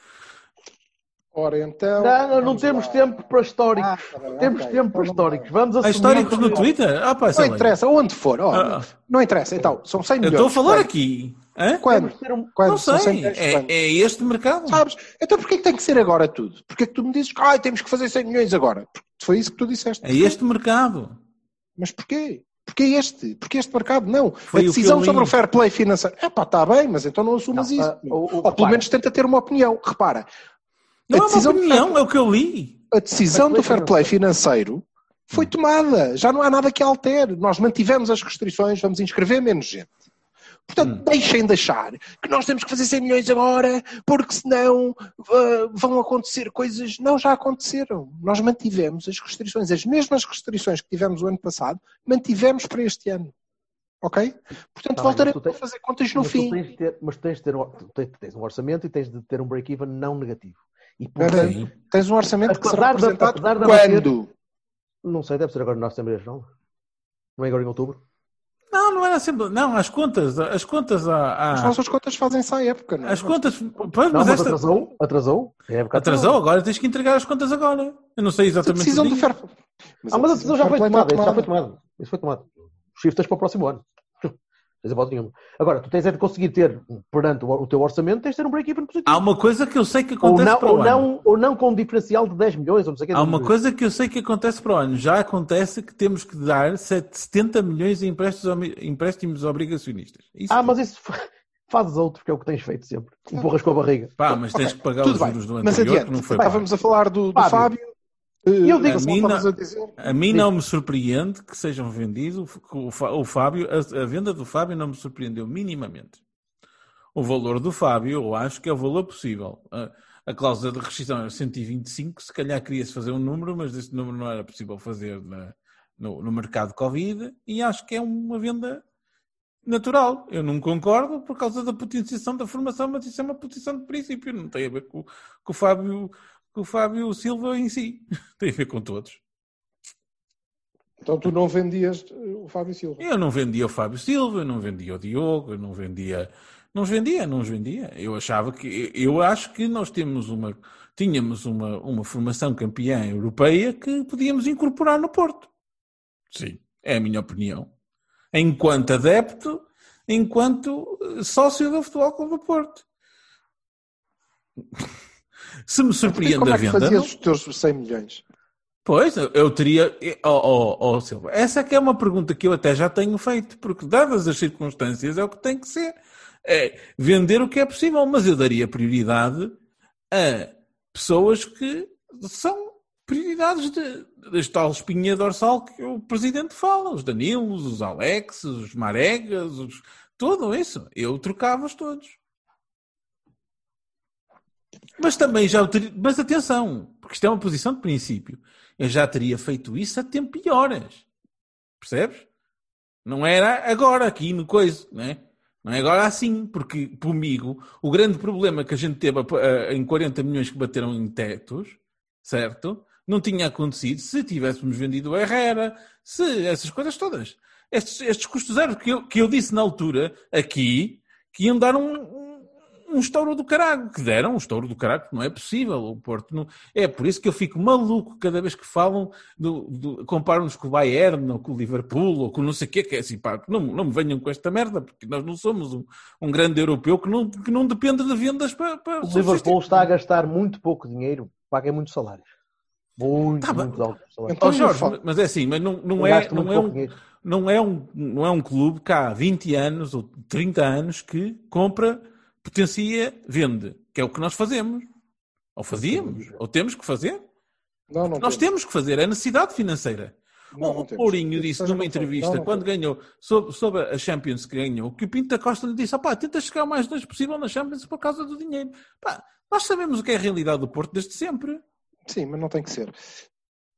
Ora, então. não, não, temos lá. tempo para históricos. Ah, tá bem, temos ok. tempo para Então históricos. vamos Vamos Há assumir históricos no Twitter? Ah, pá, sei Não interessa, onde for. ó, Ah. Não interessa. Então, são 100 Eu milhões. estou a falar Quando? aqui. Hã? Quando? Um- Quando? Não São 100 sei. milhões É, é este mercado. Sabes? Então porquê que tem que ser agora tudo? Porquê que tu me dizes que ah, temos que fazer 100 milhões agora? Porque foi isso que tu disseste. É este mercado. Mas porquê? Porquê este? Porquê este mercado? Não. Foi a o que decisão eu li. sobre o fair play financeiro. É pá, está bem, mas então não assumas Não, isso. ah, o- o- Ou pelo repara. menos tenta ter uma opinião. Repara, Não A é uma opinião, fair- é o que eu li. a decisão do fair play financeiro foi tomada. Já não há nada que altere. Nós mantivemos as restrições, vamos inscrever menos gente. Portanto, Hum. deixem de achar que nós temos que fazer 100 milhões agora, porque senão ah, vão acontecer coisas. Não, já aconteceram. Nós mantivemos as restrições, as mesmas restrições que tivemos o ano passado, mantivemos para este ano. Ok? Portanto, Tá voltaremos tu a fazer contas no mas tu fim. tens de ter, mas tens de ter, um, tu tens, tens um orçamento e tens de ter um break-even não negativo. E portanto. Tens um orçamento que será da- apresentado da bater- quando? não sei, deve ser agora na Assembleia Geral. Não é agora em outubro? Não, não era sempre. Não, as contas. As contas. há- As nossas contas fazem-se à época, não é? As contas. Pois, Não, mas mas esta. atrasou. Atrasou. É época Atrasou, agora tens que entregar as contas agora. Eu não sei A exatamente. decisão o do fair Ah, mas a decisão já foi tomada. Isso já foi tomado. Isso foi tomado. Os shifts para o próximo ano. Tens hipótese nenhuma. Agora, tu tens é de conseguir ter, perante o, teu orçamento, tens de ter um break-even positivo. Há uma coisa que eu sei que ou, acontece não, para ou, o ano. não, ou não com um diferencial de 10 milhões, ou não sei o que. Há uma coisa que eu sei que acontece para o ano. Já acontece que temos que dar 70 milhões em empréstimos, empréstimos obrigacionistas. Isso Ah, mas isso fa- fazes outro, que é o que tens feito sempre. Empurras com a barriga. Pá, mas tens que pagar Tudo os bem, juros do mas anterior, adiante. que não foi Pá, pago. vamos a falar do, do Fábio. Fábio. E eu Eh, digo- A mim, não, a dizer? a mim não me surpreende que sejam vendidos o, Fá- o Fábio, a, a venda do Fábio não me surpreendeu minimamente. O valor do Fábio, eu acho que é o valor possível. A, a cláusula de rescisão era 125, se calhar queria-se fazer um número, mas esse número não era possível fazer na- no, no mercado Covid e acho que é uma venda natural. Eu não concordo por causa da potenciação da formação, mas isso é uma posição de princípio, não tem a ver com, com o Fábio com o Fábio Silva em si. [LAUGHS] Tem a ver com todos. Então tu não vendias eh, o Fábio Silva. Eu não vendia o Fábio Silva, eu não vendia o Diogo, eu não vendia. Não os vendia, não os vendia. Eu achava que. Eu acho que nós temos uma. Tínhamos uma, uma formação campeã europeia que podíamos incorporar no Porto. Sim, é a minha opinião. Enquanto adepto, enquanto eh, sócio do Futebol Clube do Porto. [LAUGHS] Se me E surpreende como a é que venda. fazias não- os teus 100 milhões? Pois, eu teria. Oh, oh, oh, Silva, essa é que é uma pergunta que eu até já tenho feito, porque dadas as circunstâncias é o que tem que ser. É vender o que é possível, mas eu daria prioridade a pessoas que são prioridades de, deste tal espinha dorsal que o Presidente fala, os Danilos, os Alex, os Maregas, os, tudo isso. Eu trocava-os todos. Mas também já teria... Mas atenção, porque isto é uma posição de princípio. Eu já teria feito isso a tempo e horas. Percebes? Não era agora aqui no coisa, não é? Não é agora assim, porque comigo o grande problema que a gente teve eh, em 40 milhões que bateram em tetos, certo? Não tinha acontecido se tivéssemos vendido o Herrera, se essas coisas todas. Estes, estes custos zero que eu, que eu disse na altura, aqui, que iam dar um, um, estouro do caralho, que deram um estouro do caralho, não é possível. O Porto não... É por isso que eu fico maluco cada vez que falam, do, do, comparam-nos com o Bayern, ou com o Liverpool, ou com não sei o quê, que é assim, pá, não, não me venham com esta merda, porque nós não somos um, um grande europeu que não, que não depende de vendas para. para o Liverpool está a gastar muito pouco dinheiro, paga muitos salários. Muito, Tá muito altos salários. Ó Jorge, mas é assim, mas não, não, é, não, é um, dinheiro. não, é um, não é um clube que há 20 anos ou 30 anos que compra, potencia, vende, que é o que nós fazemos. Ou fazíamos, ou temos que fazer. Não, não Nós temos que fazer, é necessidade financeira. Não, o temos. Mourinho disse numa temos. entrevista, quando temos. ganhou, sobre, sobre a Champions que ganhou, que o Pinto da Costa lhe disse: pá, tenta chegar o mais longe possível na Champions por causa do dinheiro. Pá, nós sabemos o que é a realidade do Porto desde sempre. Sim, mas não tem que ser.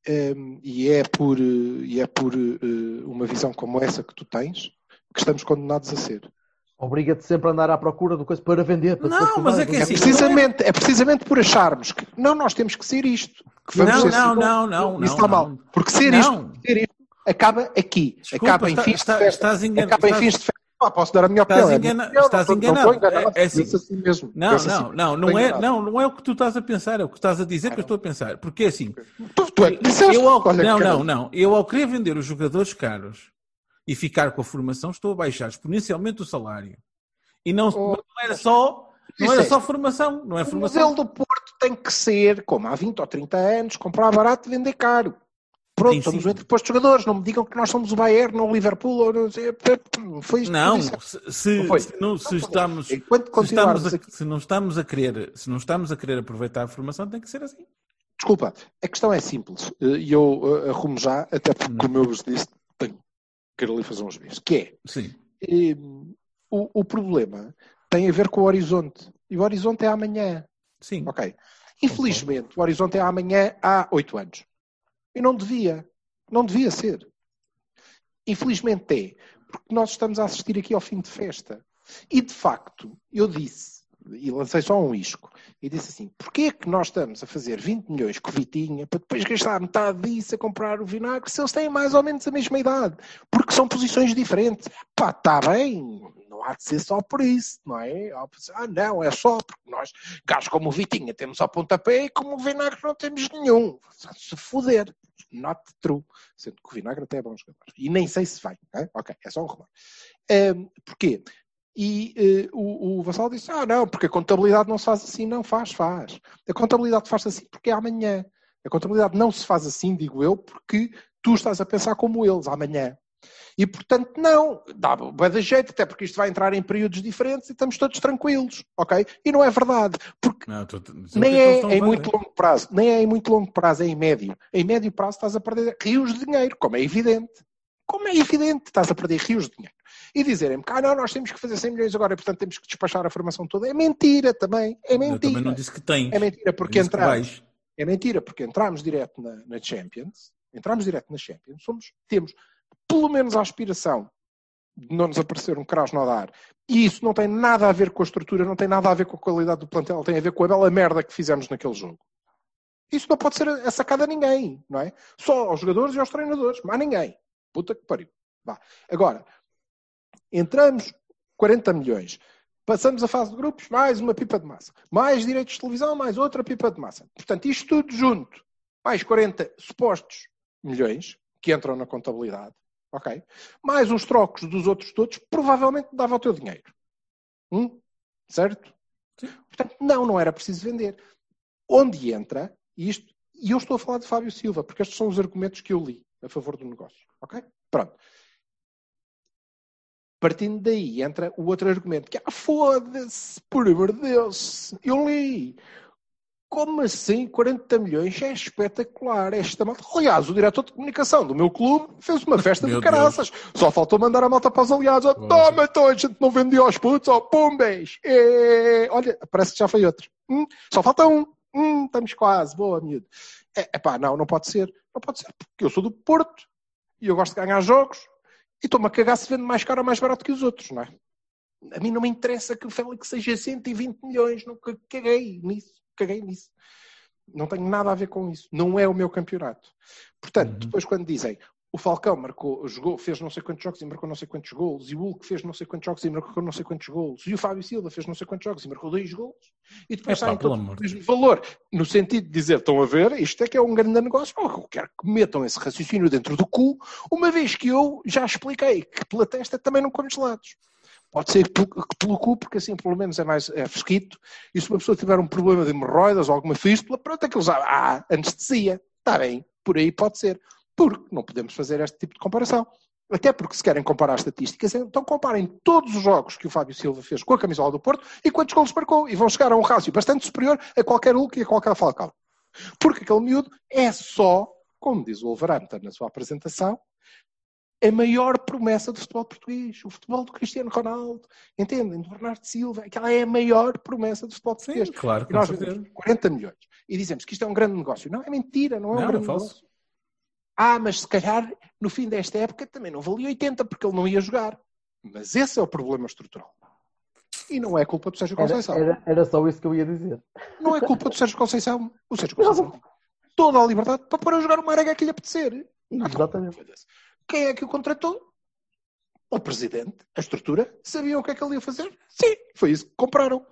Ehm, e é por, e é por eh, uma visão como essa que tu tens que estamos condenados a ser. Obriga-te sempre a andar à procura do coisa para vender. Para Não, mas é que é É assim, precisamente, é precisamente por acharmos que não, nós temos que ser isto. Que vamos Não, ser não, assim. não, não, Isso não, está não. mal. Porque ser Não. isto, ser isto acaba aqui. Desculpa, acaba em fins está- de festa. estás acaba em estás- fins de festa. Ah, posso dar a minha Estás opinião. é engana- opinião, estás não enganado. Não estou enganado. É- é assim. Assim mesmo. Não, não, assim. não, não é, não, não é o que tu estás a pensar, é o que estás a dizer que eu estou a pensar. Porque é assim, Tu, tu é que disseste. eu ao, não, não, não, eu ao querer vender os jogadores caros e ficar com a formação, estou a baixar exponencialmente o salário. E não, Oh, não era só, não era é- só formação, não é O formação. modelo do Porto tem que ser, como há 20 ou 30 anos, comprar barato e vender caro. Pronto, Sim, somos sim. o entreposto de jogadores. Não me digam que nós somos o Bayern ou o Liverpool. Ou não, sei, foi isto Não, se, se, Não se não, se estamos, Enquanto se, estamos a, aqui- se não estamos a querer, se não estamos a querer aproveitar a formação, tem que ser assim. Desculpa, a questão é simples. eh, E eu eh, arrumo já, até porque, como eu vos disse, tenho que ir ali fazer uns beijos. Que é, Sim. eh, o, o problema tem a ver com o horizonte. E o horizonte é amanhã. Sim. Ok. Infelizmente, o horizonte é amanhã há oito anos. E não devia. Não devia ser. Infelizmente é. Porque nós estamos a assistir aqui ao fim de festa. E, de facto, eu disse, e lancei só um isco, e disse assim, porquê é que nós estamos a fazer 20 milhões com Vitinha para depois gastar metade disso a comprar o vinagre se eles têm mais ou menos a mesma idade? Porque são posições diferentes. Pá, está bem, não há de ser só por isso, não é? Ah, não, é só porque nós gajos como o Vitinha temos ao pontapé e como o Vinagre não temos nenhum. Se foder. Not true. Sendo que o Vinagre até é bom jogador. E nem sei se vai. é? Ok, é só um rumor. Ahm, porquê? E eh, o, o Vassal disse, ah não, porque a contabilidade não se faz assim. Não faz, faz. A contabilidade faz assim porque é amanhã. A contabilidade não se faz assim, digo eu, porque tu estás a pensar como eles amanhã. E, portanto, não, dá bem de jeito, até porque isto vai entrar em períodos diferentes e estamos todos tranquilos, ok? E não é verdade, porque Não, estou- nem é em muito longo prazo, nem é em muito longo prazo, é em médio. Em médio prazo estás a perder rios de dinheiro, como é evidente. Como é evidente, estás a perder rios de dinheiro. E dizerem-me que, ah, não, nós temos que fazer 100 milhões agora e, portanto, temos que despachar a formação toda. É mentira também. É Eu mentira. também não disse que tens. É mentira, porque Eu entramos. É mentira, porque entramos direto na, na Champions, entramos direto na Champions, somos, temos pelo menos a aspiração de não nos aparecer um Krasnodar. E isso não tem nada a ver com a estrutura, não tem nada a ver com a qualidade do plantel, tem a ver com a bela merda que fizemos naquele jogo. Isso não pode ser a sacada a ninguém, não é? Só aos jogadores e aos treinadores, mas a ninguém. Puta que pariu. Vá. Agora, entramos 40 milhões. Passamos a fase de grupos, mais uma pipa de massa. Mais direitos de televisão, mais outra pipa de massa. Portanto, isto tudo junto, mais 40 supostos milhões que entram na contabilidade, ok? Mais os trocos dos outros todos, provavelmente dava o teu dinheiro. Hum? Certo? Sim. Portanto, não, não era preciso vender. Onde entra isto, e eu estou a falar de Fábio Silva, porque estes são os argumentos que eu li a favor do negócio, ok? Pronto. Partindo daí entra o outro argumento, que é, ah, foda-se, por amor de Deus, eu li. Como assim 40 milhões? É espetacular. Esta malta. Aliás, o diretor de comunicação do meu clube fez uma festa Meu de caraças. Só faltou mandar a malta para os aliados. Oh, toma, então a gente não vendia aos putos. Oh, pumbes. É... Olha, parece que já foi outro. Hum, só falta um. Hum, estamos quase. Boa, miúdo. É, epá, não, não pode ser. Não pode ser, porque eu sou do Porto e eu gosto de ganhar jogos e estou-me a cagar se vende mais caro ou mais barato que os outros, não é? A mim não me interessa que o Félix seja 120 milhões, não caguei nisso, caguei nisso. Não tenho nada a ver com isso. Não é o meu campeonato. Portanto, Uhum. depois quando dizem o Falcão marcou, jogou, fez não sei quantos jogos e marcou não sei quantos golos, e o Hulk fez não sei quantos jogos e marcou não sei quantos golos, e o Fábio Silva fez não sei quantos jogos e marcou dois golos, e depois saem pelo todos o mesmo valor, no sentido de dizer, estão a ver, isto é que é um grande negócio, Oh, eu quero que metam esse raciocínio dentro do cu, uma vez que eu já expliquei que pela testa também não como gelados. Pode ser pelo, pelo cu, porque assim pelo menos é mais é fresquito. E se uma pessoa tiver um problema de hemorroidas ou alguma fístula, pronto, aquilo já. Ah, anestesia. Está bem, por aí pode ser. Porque não podemos fazer este tipo de comparação. Até porque se querem comparar estatísticas, então comparem todos os jogos que o Fábio Silva fez com a camisola do Porto e quantos golos marcou. E vão chegar a um rácio bastante superior a qualquer Hulk e a qualquer Falcão. Porque aquele miúdo é só, como diz o Wolverhampton na sua apresentação, a maior promessa do futebol português. O futebol do Cristiano Ronaldo, entendem? Do Bernardo Silva. Aquela é a maior promessa do futebol português. Sim, claro, E nós certeza. vendemos 40 milhões. E dizemos que isto é um grande negócio. Não, é mentira, não é um Não, grande falso. negócio. Ah, mas se calhar no fim desta época também não valia 80 porque ele não ia jogar. Mas esse é o problema estrutural. E não é culpa do Sérgio Era, Conceição. era, era só isso que eu ia dizer. Não é culpa do Sérgio Conceição. O Sérgio Conceição tem toda a liberdade para pôr a jogar o Marega que lhe apetecer. Exatamente. Quem é que o contratou? O presidente, a estrutura, sabiam o que é que ele ia fazer? Sim, foi isso que compraram.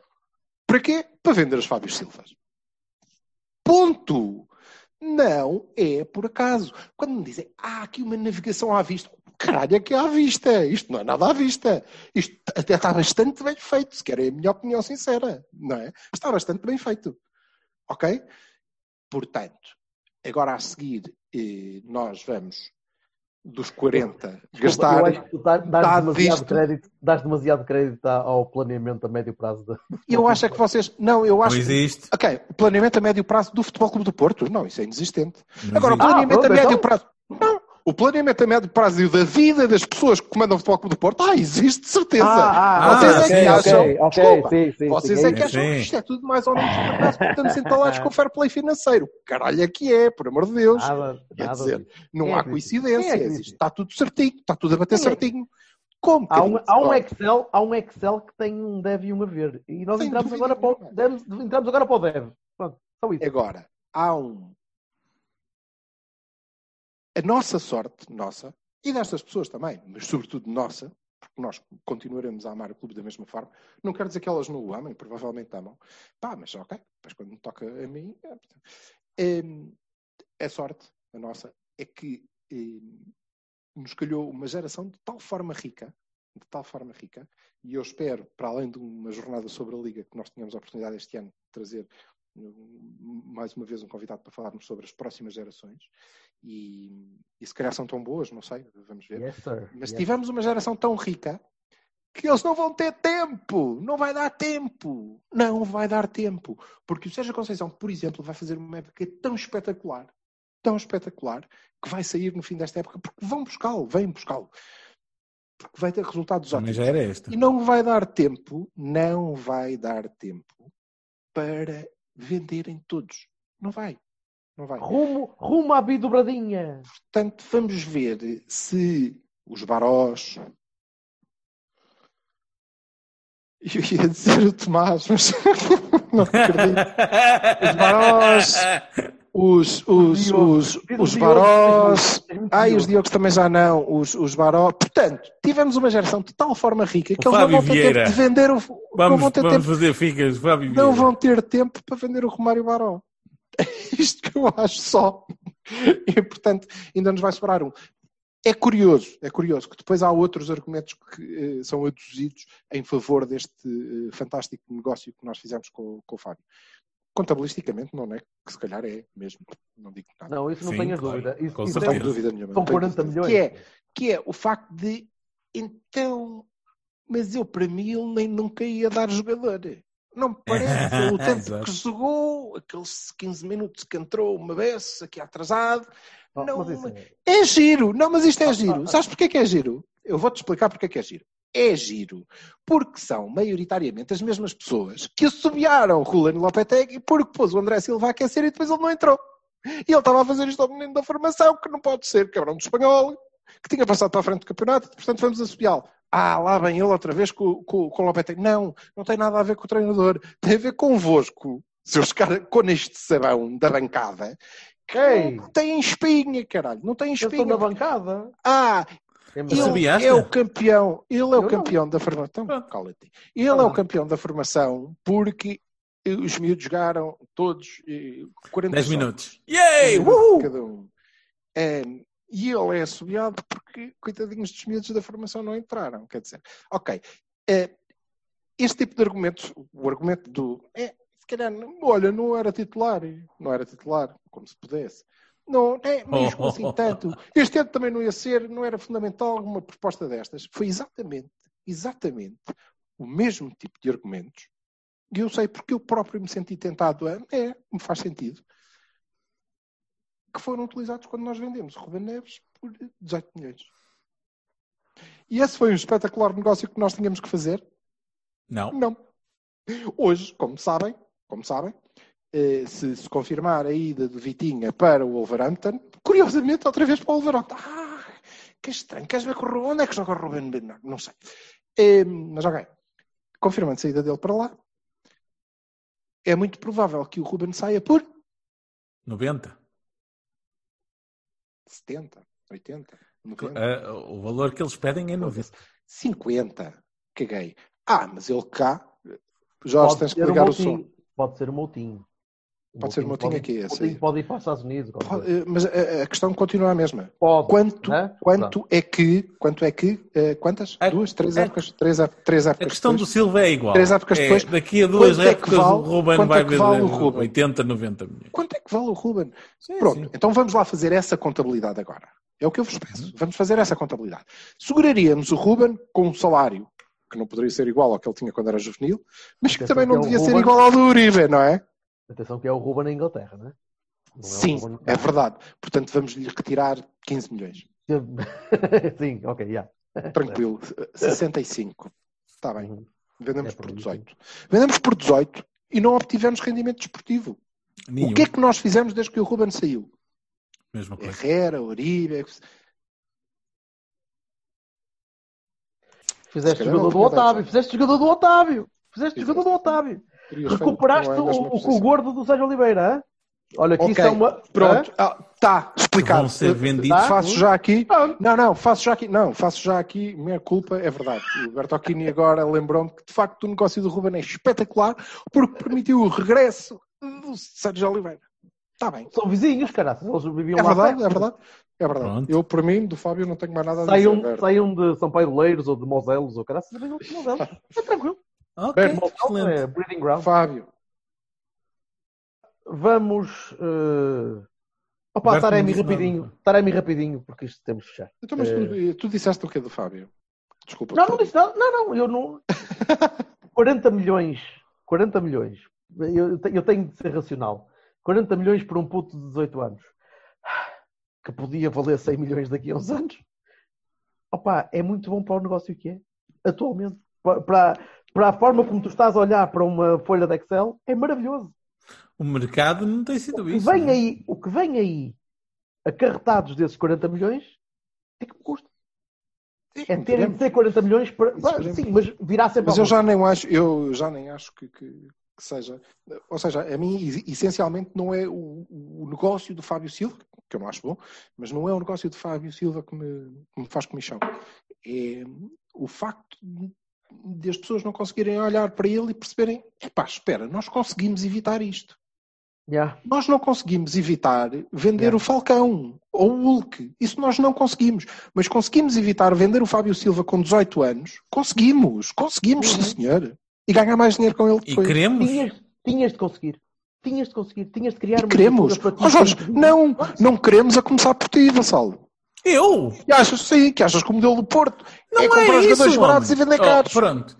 Para quê? Para vender os Fábios Silvas. Ponto. Não é por acaso. Quando me dizem, ah, aqui uma navegação à vista. Caralho, é que é à vista. Isto não é nada à vista. Isto até está bastante bem feito, se querem a minha opinião sincera. Não é? Está bastante bem feito. Ok? Portanto, agora a seguir, eh, nós vamos dos 40 Desculpa, gastar. eu acho que tu dás, dás metade demasiado disto. crédito, dás demasiado crédito ao planeamento a médio prazo. Da... Eu acho é que vocês. Não, eu Não acho. existe. Ok, o planeamento a médio prazo do Futebol Clube do Porto. Não, isso é inexistente. Não Agora, o existe. planeamento Ah, a pronto, médio então. prazo. Não. O planeamento a médio prazo da vida das pessoas que comandam o Futebol Clube do Porto. Ah, existe, de certeza. Ah, vocês ah, é que ok, acham. ok, ok, Desculpa, sim, sim, vocês sim, é que acham que isto é tudo mais ou menos por acaso, porque estamos entalados com o fair play financeiro. Caralho, é que é, por amor de Deus. Nada, Quer nada dizer. Não é há? Quem é está tudo certinho, está tudo a bater é? certinho. Como? Há um, há, um Excel, há um Excel que tem um dev e um haver. E nós entramos agora, para o, entramos agora para o dev. Pronto, só isso. Agora, há um. A nossa sorte, nossa, e destas pessoas também, mas sobretudo nossa, porque nós continuaremos a amar o clube da mesma forma, não quero dizer que elas não o amem, provavelmente amam. Pá, mas ok, depois quando me toca a mim. É, é, a sorte, a nossa, é que é, nos calhou uma geração de tal forma rica, de tal forma rica, e eu espero, para além de uma jornada sobre a Liga, que nós tenhamos a oportunidade este ano de trazer um, mais uma vez um convidado para falarmos sobre as próximas gerações e, e se calhar são tão boas, não sei, vamos ver. Yes. Mas Yes. tivemos uma geração tão rica que eles não vão ter tempo, não vai dar tempo, não vai dar tempo, porque o Sérgio Conceição, por exemplo, vai fazer uma época tão espetacular, tão espetacular, que vai sair no fim desta época, porque vão buscá-lo, vêm buscá-lo, porque vai ter resultados ótimos. já era esta. E não vai dar tempo, não vai dar tempo para venderem todos. Não vai. Não vai. Rumo, rumo à bidobradinha. Portanto, vamos ver se os Barós. [LAUGHS] Eu ia dizer o Tomás, mas [LAUGHS] não acredito. Os Barós, os, os, os, os Barós. Ai, os Diogos também já não. Os, os Baró. Portanto, tivemos uma geração de tal forma rica que O eles não vão ter Vieira. tempo de vender o. não Vamos, vão ter vamos tempo fazer ficas, Fábio não Vieira. vão ter tempo para vender o Romário Baró. É [LAUGHS] isto que eu acho só. E, portanto, ainda nos vai sobrar um. É curioso, é curioso que depois há outros argumentos que eh, são aduzidos em favor deste eh, fantástico negócio que nós fizemos com, com o Fábio. Contabilisticamente, não é? Que se calhar é mesmo. Não digo nada. Não, isso não Sim, tenhas claro, dúvida. Isso, com isso Não tenho dúvida nenhuma. São não tenho 40 dúvida. milhões. Que é, que é o facto de, então, mas eu para mim ele nem nunca ia dar jogador. Não me parece. [LAUGHS] o tempo que jogou, aqueles 15 minutos que entrou uma vez, aqui atrasado. Oh, Não, mas é- É giro. Não, mas isto é giro. Sabes porquê que é giro? Eu vou-te explicar porque é que é giro. É giro. Porque são, maioritariamente, as mesmas pessoas que assobiaram o Julian Lopetegui porque pôs o André Silva a aquecer e depois ele não entrou. E ele estava a fazer isto ao menino da formação, que não pode ser, cabrão do espanhol, que tinha passado para a frente do campeonato, portanto vamos assobiá-lo. Ah, lá vem ele outra vez com, com, com o Lopetegui. Não, não tem nada a ver com o treinador. Tem a ver convosco, seus caras, com este sabão da bancada, que Ei. não tem espinha, caralho. Não tem Eu estou espinha. na bancada. Ah, É ele é o campeão. Ele é Eu o não. campeão da formação. Cala-te. Ele é o Ah. campeão da formação porque eh, os miúdos jogaram todos eh, 40 10 jogos. minutos. Yay! Uhul! Cada um. Eh, e ele é assobiado porque, coitadinhos dos miúdos da formação não entraram. Quer dizer, ok. Eh, este tipo de argumentos, o argumento do. É, se calhar, não- olha, não era titular. Não era titular, como se pudesse. Não, é mesmo assim [LAUGHS] tanto. Este ano também não ia ser, não era fundamental uma proposta destas. Foi exatamente, exatamente o mesmo tipo de argumentos. E eu sei porque eu próprio me senti tentado a. É, me faz sentido. Que foram utilizados quando nós vendemos o Ruben Neves por 18 milhões. E esse foi um espetacular negócio que nós tínhamos que fazer? Não. Não. Hoje, como sabem, como sabem, eh, se se confirmar a ida de Vitinha para o Wolverhampton, curiosamente, outra vez para o Wolverhampton. Ah, que estranho. Queres ver com? Onde é que joga o Ruben? Não, não sei. Eh, mas ok. Confirmando a saída dele para lá, é muito provável que o Ruben saia por 90. 70, 80, 90. Ah, o valor que eles pedem é 90. 50. Caguei. Ah, mas ele cá. Jorge, Pode tens que ser ligar um o som. Pode ser o Moutinho. Pode ser o Moutinho pode- aqui, esse Moutinho aí. pode ir para os Estados Unidos. Pode, Mas a, a questão continua a mesma. Pode. Quanto, né? quanto é que. Quanto é que. eh, quantas? A- Duas? Três a- épocas? Três, três A épocas. questão do depois? Silva é igual. Três épocas É, depois, daqui a duas quanto é épocas vale- o Ruben vai é vale vender Ruben? 80, 90 milhões. Quanto é que vale o Ruben? Sim, Pronto, sim. então vamos lá fazer essa contabilidade agora. É o que eu vos peço. Vamos fazer essa contabilidade. Seguraríamos o Ruben com um salário que não poderia ser igual ao que ele tinha quando era juvenil, mas que Atenção também não é devia ser Ruben- igual ao do Uribe, não é? Atenção que é o Ruben na Inglaterra, não é? Não é Sim, Ruben- é verdade. Portanto, vamos lhe retirar 15 milhões. [LAUGHS] Sim, ok, já. Tranquilo. 65. Está bem. Uhum. Vendemos É por por aí, 18. Vendemos por 18 e não obtivemos rendimento desportivo. Nenhum. O que é que nós fizemos desde que o Ruben saiu? Mesma coisa. Herrera, Uribe. Fizeste jogador do. Otávio, fizeste jogador do Otávio. Fizeste. jogador do Otávio. Recuperaste o, o, o gordo do Sérgio Oliveira, hã? Olha, que Ok, isso é uma. Pronto, está explicado. Vão ser vendidos. Tá? Faço já aqui. Pronto. Não, não, faço já aqui. Não, faço já aqui. Minha culpa é verdade. O Bertocchini agora lembrou-me que de facto o negócio do Ruben é espetacular porque permitiu o regresso do Sérgio Oliveira. Está bem. São vizinhos, caraças. Eles viviam É lá verdade, perto. é verdade. É verdade. Pronto. Eu, por mim, do Fábio, não tenho mais nada a dizer. Saiam, saiam de São Paulo Leiros ou de Moselos ou Moselos. É [LAUGHS] tranquilo. Ok, excelente. é breeding ground. Fábio. Vamos. Uh... Opa, Berto Taremi rapidinho. Taremi rapidinho, porque isto temos que fechar. Então, mas Eh, tu, tu disseste o quê do Fábio? Desculpa. Não, não disse nada. Não, não, eu não. [LAUGHS] 40 milhões. 40 milhões. Eu, eu tenho de ser racional. 40 milhões por um puto de 18 anos. Que podia valer 100 milhões daqui a uns anos. Opa, é muito bom para o negócio que é. Atualmente. Pa- Para, para a forma como tu estás a olhar para uma folha de Excel, é maravilhoso. O mercado não tem O sido que isso. vem não é? aí, o que vem aí, acarretados desses 40 milhões, é que me custa. É terem de ser 40 milhões para. Esperemos. Sim, mas virá sempre Mas eu já nem acho, eu já nem acho que, que- que seja. Ou seja, a mim es- essencialmente não é o, o negócio do Fábio Silva, que eu não acho bom, mas não é o negócio do Fábio Silva que me, que me faz comichão. É o facto de, as pessoas não conseguirem olhar para ele e perceberem, epá, espera, nós conseguimos evitar isto. Yeah. Nós não conseguimos evitar vender Yeah. o Falcão ou o Hulk. Isso nós não conseguimos. Mas conseguimos evitar vender o Fábio Silva com 18 anos. Conseguimos. Conseguimos, sim, Uhum. senhor. E ganhar mais dinheiro com ele E depois. queremos. Tinhas, tinhas de conseguir. Tinhas de conseguir. Tinhas de criar E uma queremos. estrutura para ti. Jorge, não, não queremos a começar por ti, Vassalo. Eu? Que achas sim, que achas que o modelo do Porto Não é é, comprar isso, jogadores baratos e homem. vender Oh, caros. pronto.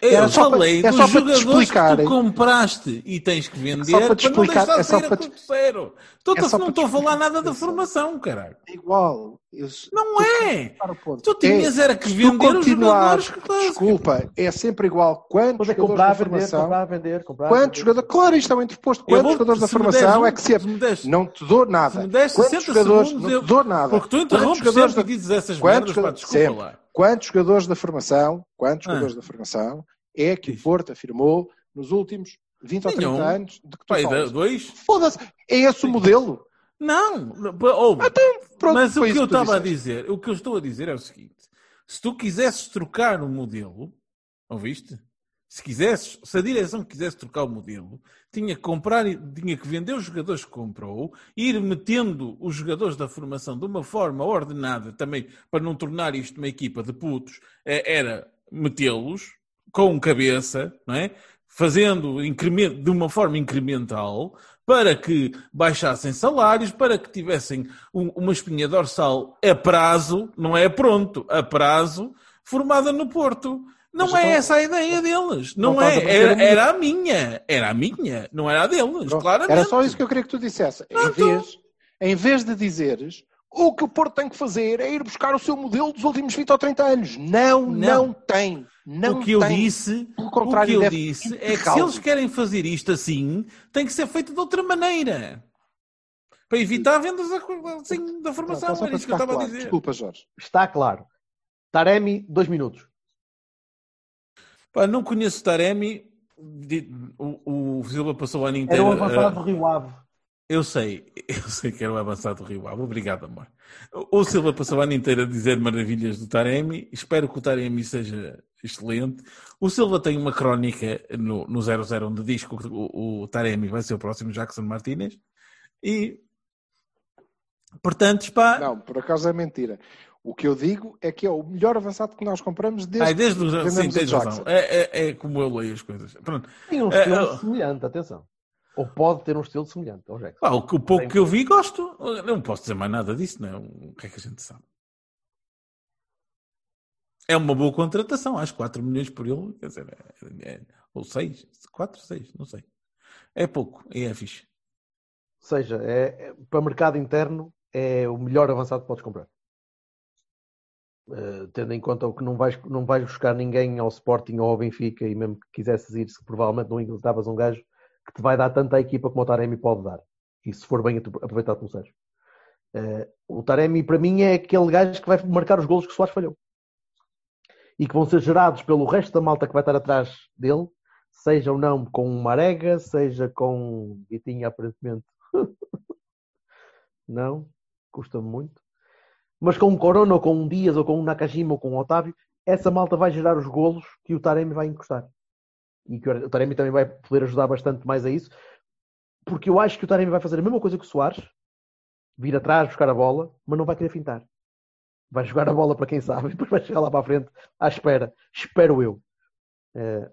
Eu Era só para- falei é dos só para te jogadores explicar, que compraste e tens que vender só para te para não explicar, deixar é só para te- terceiro. Então, é só não estou a falar explicar. nada da formação, caralho. É igual. Eu- Não é! Tu tinhas É, era que vender os jogadores que tens. Desculpa, é sempre igual. Quantos é jogadores comprar, da vender, formação? comprar, vender, comprar. Quantos vender. jogadores? Claro, isto é um interposto. Quantos jogadores da formação é que se. se me deres- Não te dou nada. Se me deste Quantos 60 jogadores? segundos, Não te dou nada. Porque tu interrompes jogadores sempre e da- dizes essas merdas, pá, jogadores- desculpa sempre. lá. Quantos jogadores da formação? Quantos Ah. jogadores da formação é que o. Porto afirmou nos últimos 20 ou 30 Nenhum. anos de que tu Pai, falas? dois? Foda-se, é esse o modelo. Não, ouve. Pronto, mas o que isso eu estava a dizer, o que eu estou a dizer é o seguinte: se tu quisesses trocar o modelo, ouviste? Se quisesses, se a direção quisesse trocar o modelo, tinha que comprar, tinha que vender os jogadores que comprou, ir metendo os jogadores da formação de uma forma ordenada também, para não tornar isto uma equipa de putos, eh, era metê-los com cabeça, não é? Fazendo de uma forma incremental, para que baixassem salários, para que tivessem um- uma espinha dorsal a prazo, não é pronto, a prazo, formada no Porto. Não Mas é então- essa a ideia deles. Não, Não a é. Era, a minha- era a minha. Era a minha. Não era a deles, Pronto, claramente. Era só isso que eu queria que tu dissesse. Em vez, em vez de dizeres o que o Porto tem que fazer é ir buscar o seu modelo dos últimos 20 ou 30 anos. Não, não, Não. tem. Não o que eu tem. disse, Pelo o contrário, que eu disse é que se eles querem fazer isto assim, tem que ser feito de outra maneira. Para evitar vendas da, assim, da formação. Então, só Era isso que eu estava a claro. dizer. Desculpa, Jorge. Está claro. Taremi, dois minutos. Pá, não conheço o Taremi. Di- O, o Silva passou o ano Era inteiro. um a- avançado do Rio Ave. Eu sei, [LAUGHS] eu sei que era o avançado do Rio Ave. Obrigado, amor. O Silva passou o ano inteiro a dizer maravilhas do Taremi. Espero que o Taremi seja excelente. O Silva tem uma crónica no, no 00 onde diz que o, o Taremi vai ser o próximo Jackson Martinez. E, portanto, pá, Não, por acaso é mentira. O que eu digo é que é o melhor avançado que nós compramos desde, ai, desde que o, sim, tens razão. É, é, é como eu leio as coisas. Pronto. Tem um É, estilo é- semelhante, atenção. Ou pode ter um estilo semelhante ao Jackson. Pá, o, que- o pouco que eu vi, gosto. Não posso dizer mais nada disso, não é? O que é que a gente sabe? É uma boa contratação, acho 4 milhões por ele, quer dizer, é, é- ou 6, 4, 6, não sei. É pouco, e é fixe. Ou seja, é, é- para mercado interno é o melhor avançado que podes comprar. Eh, tendo em conta o que não vais, não vais buscar ninguém ao Sporting ou ao Benfica e mesmo que quisesses ir, se provavelmente não encontravas um gajo que te vai dar tanta equipa como o Taremi pode dar. E se for bem aproveitado pelo Sérgio. Eh, o Taremi para mim é aquele gajo que vai marcar os golos que o Soares falhou. E que vão ser gerados pelo resto da malta que vai estar atrás dele, seja ou não com Marega, seja com Vitinho aparentemente [LAUGHS] não, custa-me muito. Mas com um Corona, ou com um Dias, ou com um Nakajima, ou com um Otávio, essa malta vai gerar os golos que o Taremi vai encostar. E que o Taremi também vai poder ajudar bastante mais a isso. Porque eu acho que o Taremi vai fazer a mesma coisa que o Soares, vir atrás, buscar a bola, mas não vai querer fintar. Vai jogar a bola para quem sabe, e depois vai chegar lá para a frente à espera. Espero eu. Eh,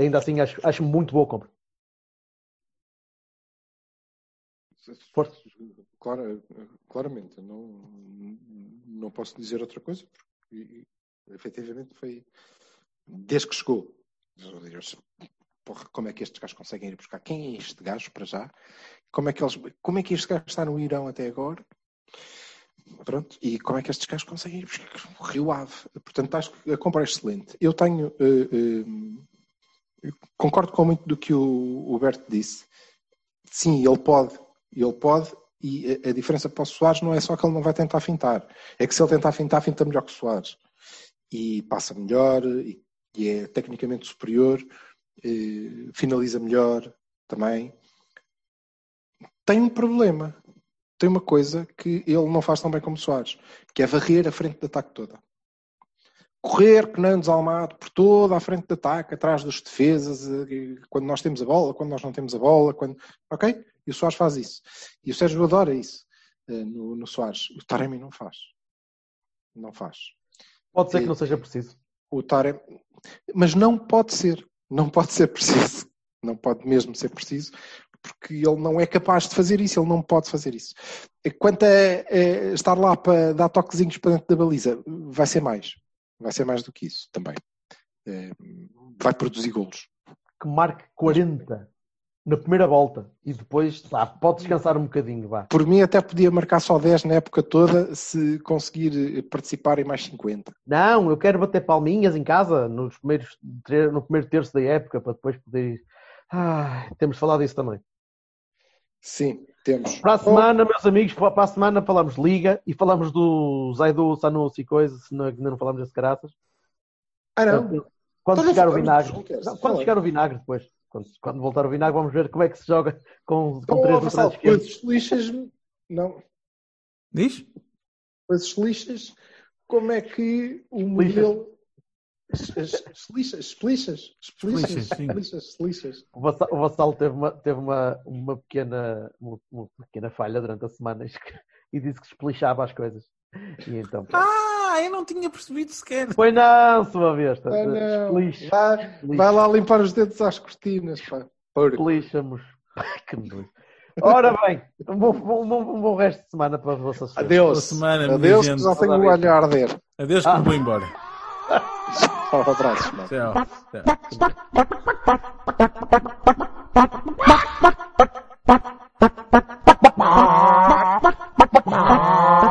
ainda assim, acho, acho muito boa compra. Força. Clara- claramente, não, não posso dizer outra coisa, porque efetivamente foi desde que chegou. Porra, como é que estes gajos conseguem ir buscar? Quem é este gajo para já? Como é que, eles, como é que este gajo está no Irão até agora? Pronto, e como é que estes gajos conseguem ir buscar? O Rio Ave. Portanto, acho que a compra é excelente. Eu tenho. eh, eh, concordo com muito do que o, o Berto disse. Sim, ele pode. Ele pode. E a, a diferença para o Soares não é só que ele não vai tentar fintar. É que se ele tentar fintar, finta melhor que o Soares. E passa melhor, e, e é tecnicamente superior, eh, finaliza melhor também. Tem um problema. Tem uma coisa que ele não faz tão bem como o Soares, que é varrer a frente de ataque toda. Correr que um desalmado por toda a frente de ataque, atrás das defesas, eh, quando nós temos a bola, quando nós não temos a bola, quando... ok? E o Soares faz isso. E o Sérgio adora isso eh, no, no Soares. O Taremi não faz. Não faz. Pode ser que E- não seja preciso. O Taremi... Mas não pode ser. Não pode ser preciso. Não pode mesmo ser preciso, porque ele não é capaz de fazer isso, ele não pode fazer isso. Quanto a, a estar lá para dar toquezinhos para dentro da baliza, vai ser mais. Vai ser mais do que isso também. eh, vai produzir golos. Que marque 40 na primeira volta e depois tá, pode descansar um bocadinho, vá. Por mim, até podia marcar só 10 na época toda se conseguir eh, participar em mais 50. Não, eu quero bater palminhas em casa nos primeiros, no primeiro terço da época para depois poder. Ah, temos falar disso também. Sim, temos. Para a semana, meus amigos, para a semana falamos Liga e falamos do Zaidu, Sanusi e coisas, se não, ainda não falamos desse caraças. Ah, não. Quando Então não chegar o vinagre. Não, quando chegar o vinagre depois. Quando, quando voltar o vinagre, vamos ver como é que se joga com, com Oh, três laterais esquerdos. coisas lixas, não. Diz? Coisas lixas, como é que o Lixas. modelo. As- as- as Lixas, explixas. O Vassal, o Vassal teve, uma, teve uma, uma, pequena, uma, uma pequena falha durante a semana [LAUGHS] e disse que explichava as coisas. E então, ah, eu não tinha percebido sequer. Foi não, sua besta. Ah, não. Vai, vai, lá limpar os dedos às cortinas, pá. Lixa-mos. [LAUGHS] Que nojo. Ora bem, um bom, um, bom, um bom, resto de semana para vocês. Adeus. Semana, Adeus, que já tenho o olho a arder. Adeus, que ah. vou embora. Só para trás, mano. Tchau. Tchau.